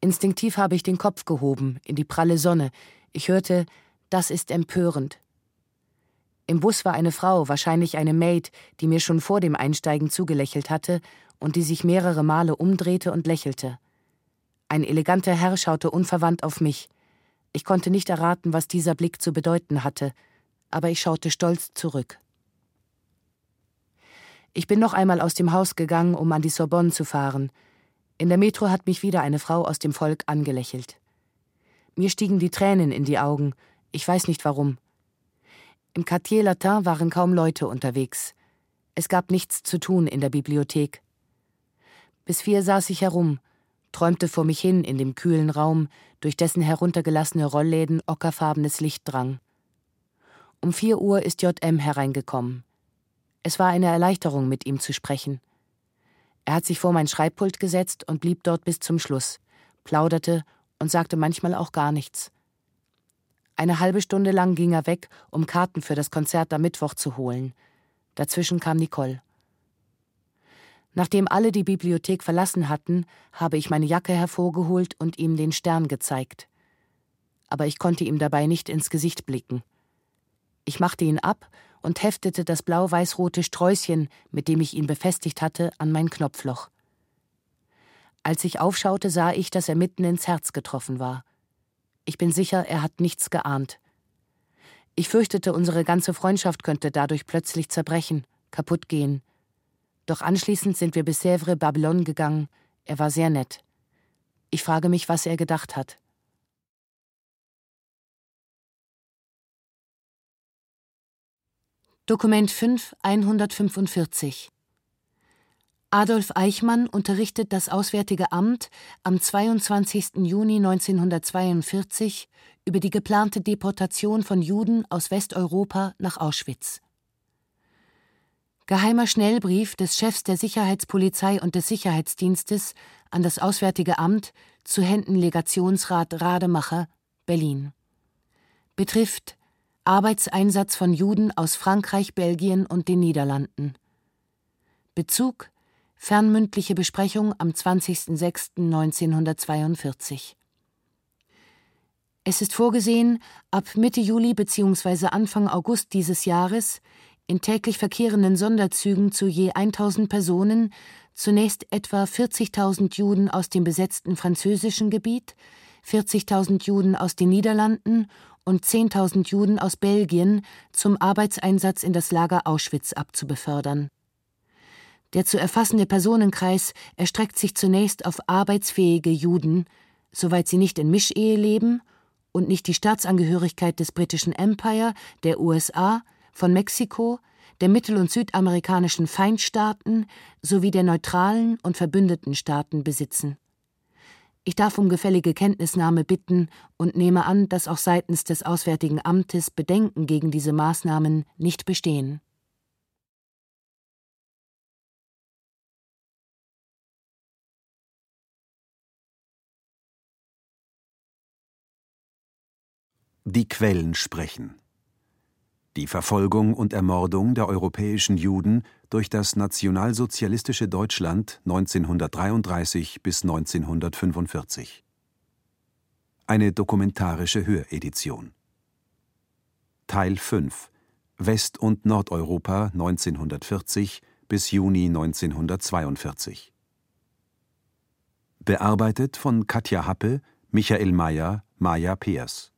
Instinktiv habe ich den Kopf gehoben, in die pralle Sonne. Ich hörte, das ist empörend. Im Bus war eine Frau, wahrscheinlich eine Maid, die mir schon vor dem Einsteigen zugelächelt hatte und die sich mehrere Male umdrehte und lächelte. Ein eleganter Herr schaute unverwandt auf mich. Ich konnte nicht erraten, was dieser Blick zu bedeuten hatte aber ich schaute stolz zurück. Ich bin noch einmal aus dem Haus gegangen, um an die Sorbonne zu fahren. In der Metro hat mich wieder eine Frau aus dem Volk angelächelt. Mir stiegen die Tränen in die Augen, ich weiß nicht warum. Im Quartier Latin waren kaum Leute unterwegs. Es gab nichts zu tun in der Bibliothek. Bis vier saß ich herum, träumte vor mich hin in dem kühlen Raum, durch dessen heruntergelassene Rollläden ockerfarbenes Licht drang. Um vier Uhr ist JM hereingekommen. Es war eine Erleichterung, mit ihm zu sprechen. Er hat sich vor mein Schreibpult gesetzt und blieb dort bis zum Schluss, plauderte und sagte manchmal auch gar nichts. Eine halbe Stunde lang ging er weg, um Karten für das Konzert am Mittwoch zu holen. Dazwischen kam Nicole. Nachdem alle die Bibliothek verlassen hatten, habe ich meine Jacke hervorgeholt und ihm den Stern gezeigt. Aber ich konnte ihm dabei nicht ins Gesicht blicken. Ich machte ihn ab und heftete das blau-weiß-rote Sträußchen, mit dem ich ihn befestigt hatte, an mein Knopfloch. Als ich aufschaute, sah ich, dass er mitten ins Herz getroffen war. Ich bin sicher, er hat nichts geahnt. Ich fürchtete, unsere ganze Freundschaft könnte dadurch plötzlich zerbrechen, kaputt gehen. Doch anschließend sind wir bis Sèvres Babylon gegangen. Er war sehr nett. Ich frage mich, was er gedacht hat. Dokument 5 145 Adolf Eichmann unterrichtet das Auswärtige Amt am 22. Juni 1942 über die geplante Deportation von Juden aus Westeuropa nach Auschwitz. Geheimer Schnellbrief des Chefs der Sicherheitspolizei und des Sicherheitsdienstes an das Auswärtige Amt zu Händen Legationsrat Rademacher, Berlin. Betrifft Arbeitseinsatz von Juden aus Frankreich, Belgien und den Niederlanden. Bezug Fernmündliche Besprechung am 20.06.1942. Es ist vorgesehen, ab Mitte Juli bzw. Anfang August dieses Jahres in täglich verkehrenden Sonderzügen zu je 1000 Personen zunächst etwa 40.000 Juden aus dem besetzten französischen Gebiet, 40.000 Juden aus den Niederlanden und 10.000 Juden aus Belgien zum Arbeitseinsatz in das Lager Auschwitz abzubefördern. Der zu erfassende Personenkreis erstreckt sich zunächst auf arbeitsfähige Juden, soweit sie nicht in Mischehe leben und nicht die Staatsangehörigkeit des britischen Empire, der USA, von Mexiko, der mittel- und südamerikanischen Feindstaaten sowie der neutralen und verbündeten Staaten besitzen. Ich darf um gefällige Kenntnisnahme bitten und nehme an, dass auch seitens des Auswärtigen Amtes Bedenken gegen diese Maßnahmen nicht bestehen. Die Quellen sprechen. Die Verfolgung und Ermordung der europäischen Juden durch das nationalsozialistische Deutschland 1933 bis 1945. Eine dokumentarische Höredition. Teil 5 West- und Nordeuropa 1940 bis Juni 1942. Bearbeitet von Katja Happe, Michael Mayer, Maja Peers.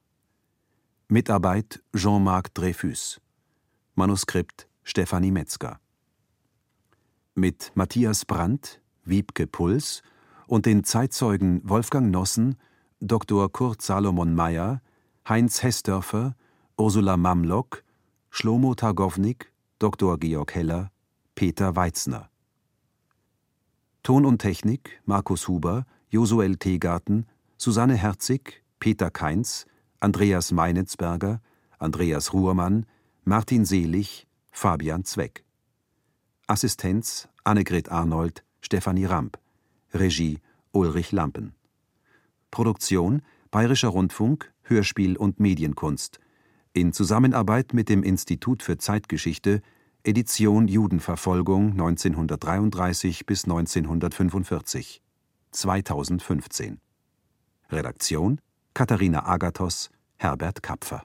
Mitarbeit Jean-Marc Dreyfus. Manuskript Stefanie Metzger. Mit Matthias Brandt, Wiebke Puls und den Zeitzeugen Wolfgang Nossen, Dr. Kurt Salomon Meyer, Heinz Hessdörfer, Ursula Mamlock, Schlomo Targownik, Dr. Georg Heller, Peter Weitzner. Ton und Technik Markus Huber, Josuel Teegarten, Susanne Herzig, Peter Kainz, Andreas Meinitzberger, Andreas Ruhrmann, Martin Selig, Fabian Zweck. Assistenz Annegret Arnold, Stefanie Ramp. Regie Ulrich Lampen. Produktion Bayerischer Rundfunk, Hörspiel und Medienkunst. In Zusammenarbeit mit dem Institut für Zeitgeschichte, Edition Judenverfolgung 1933 bis 1945. 2015. Redaktion Katharina Agathos, Herbert Kapfer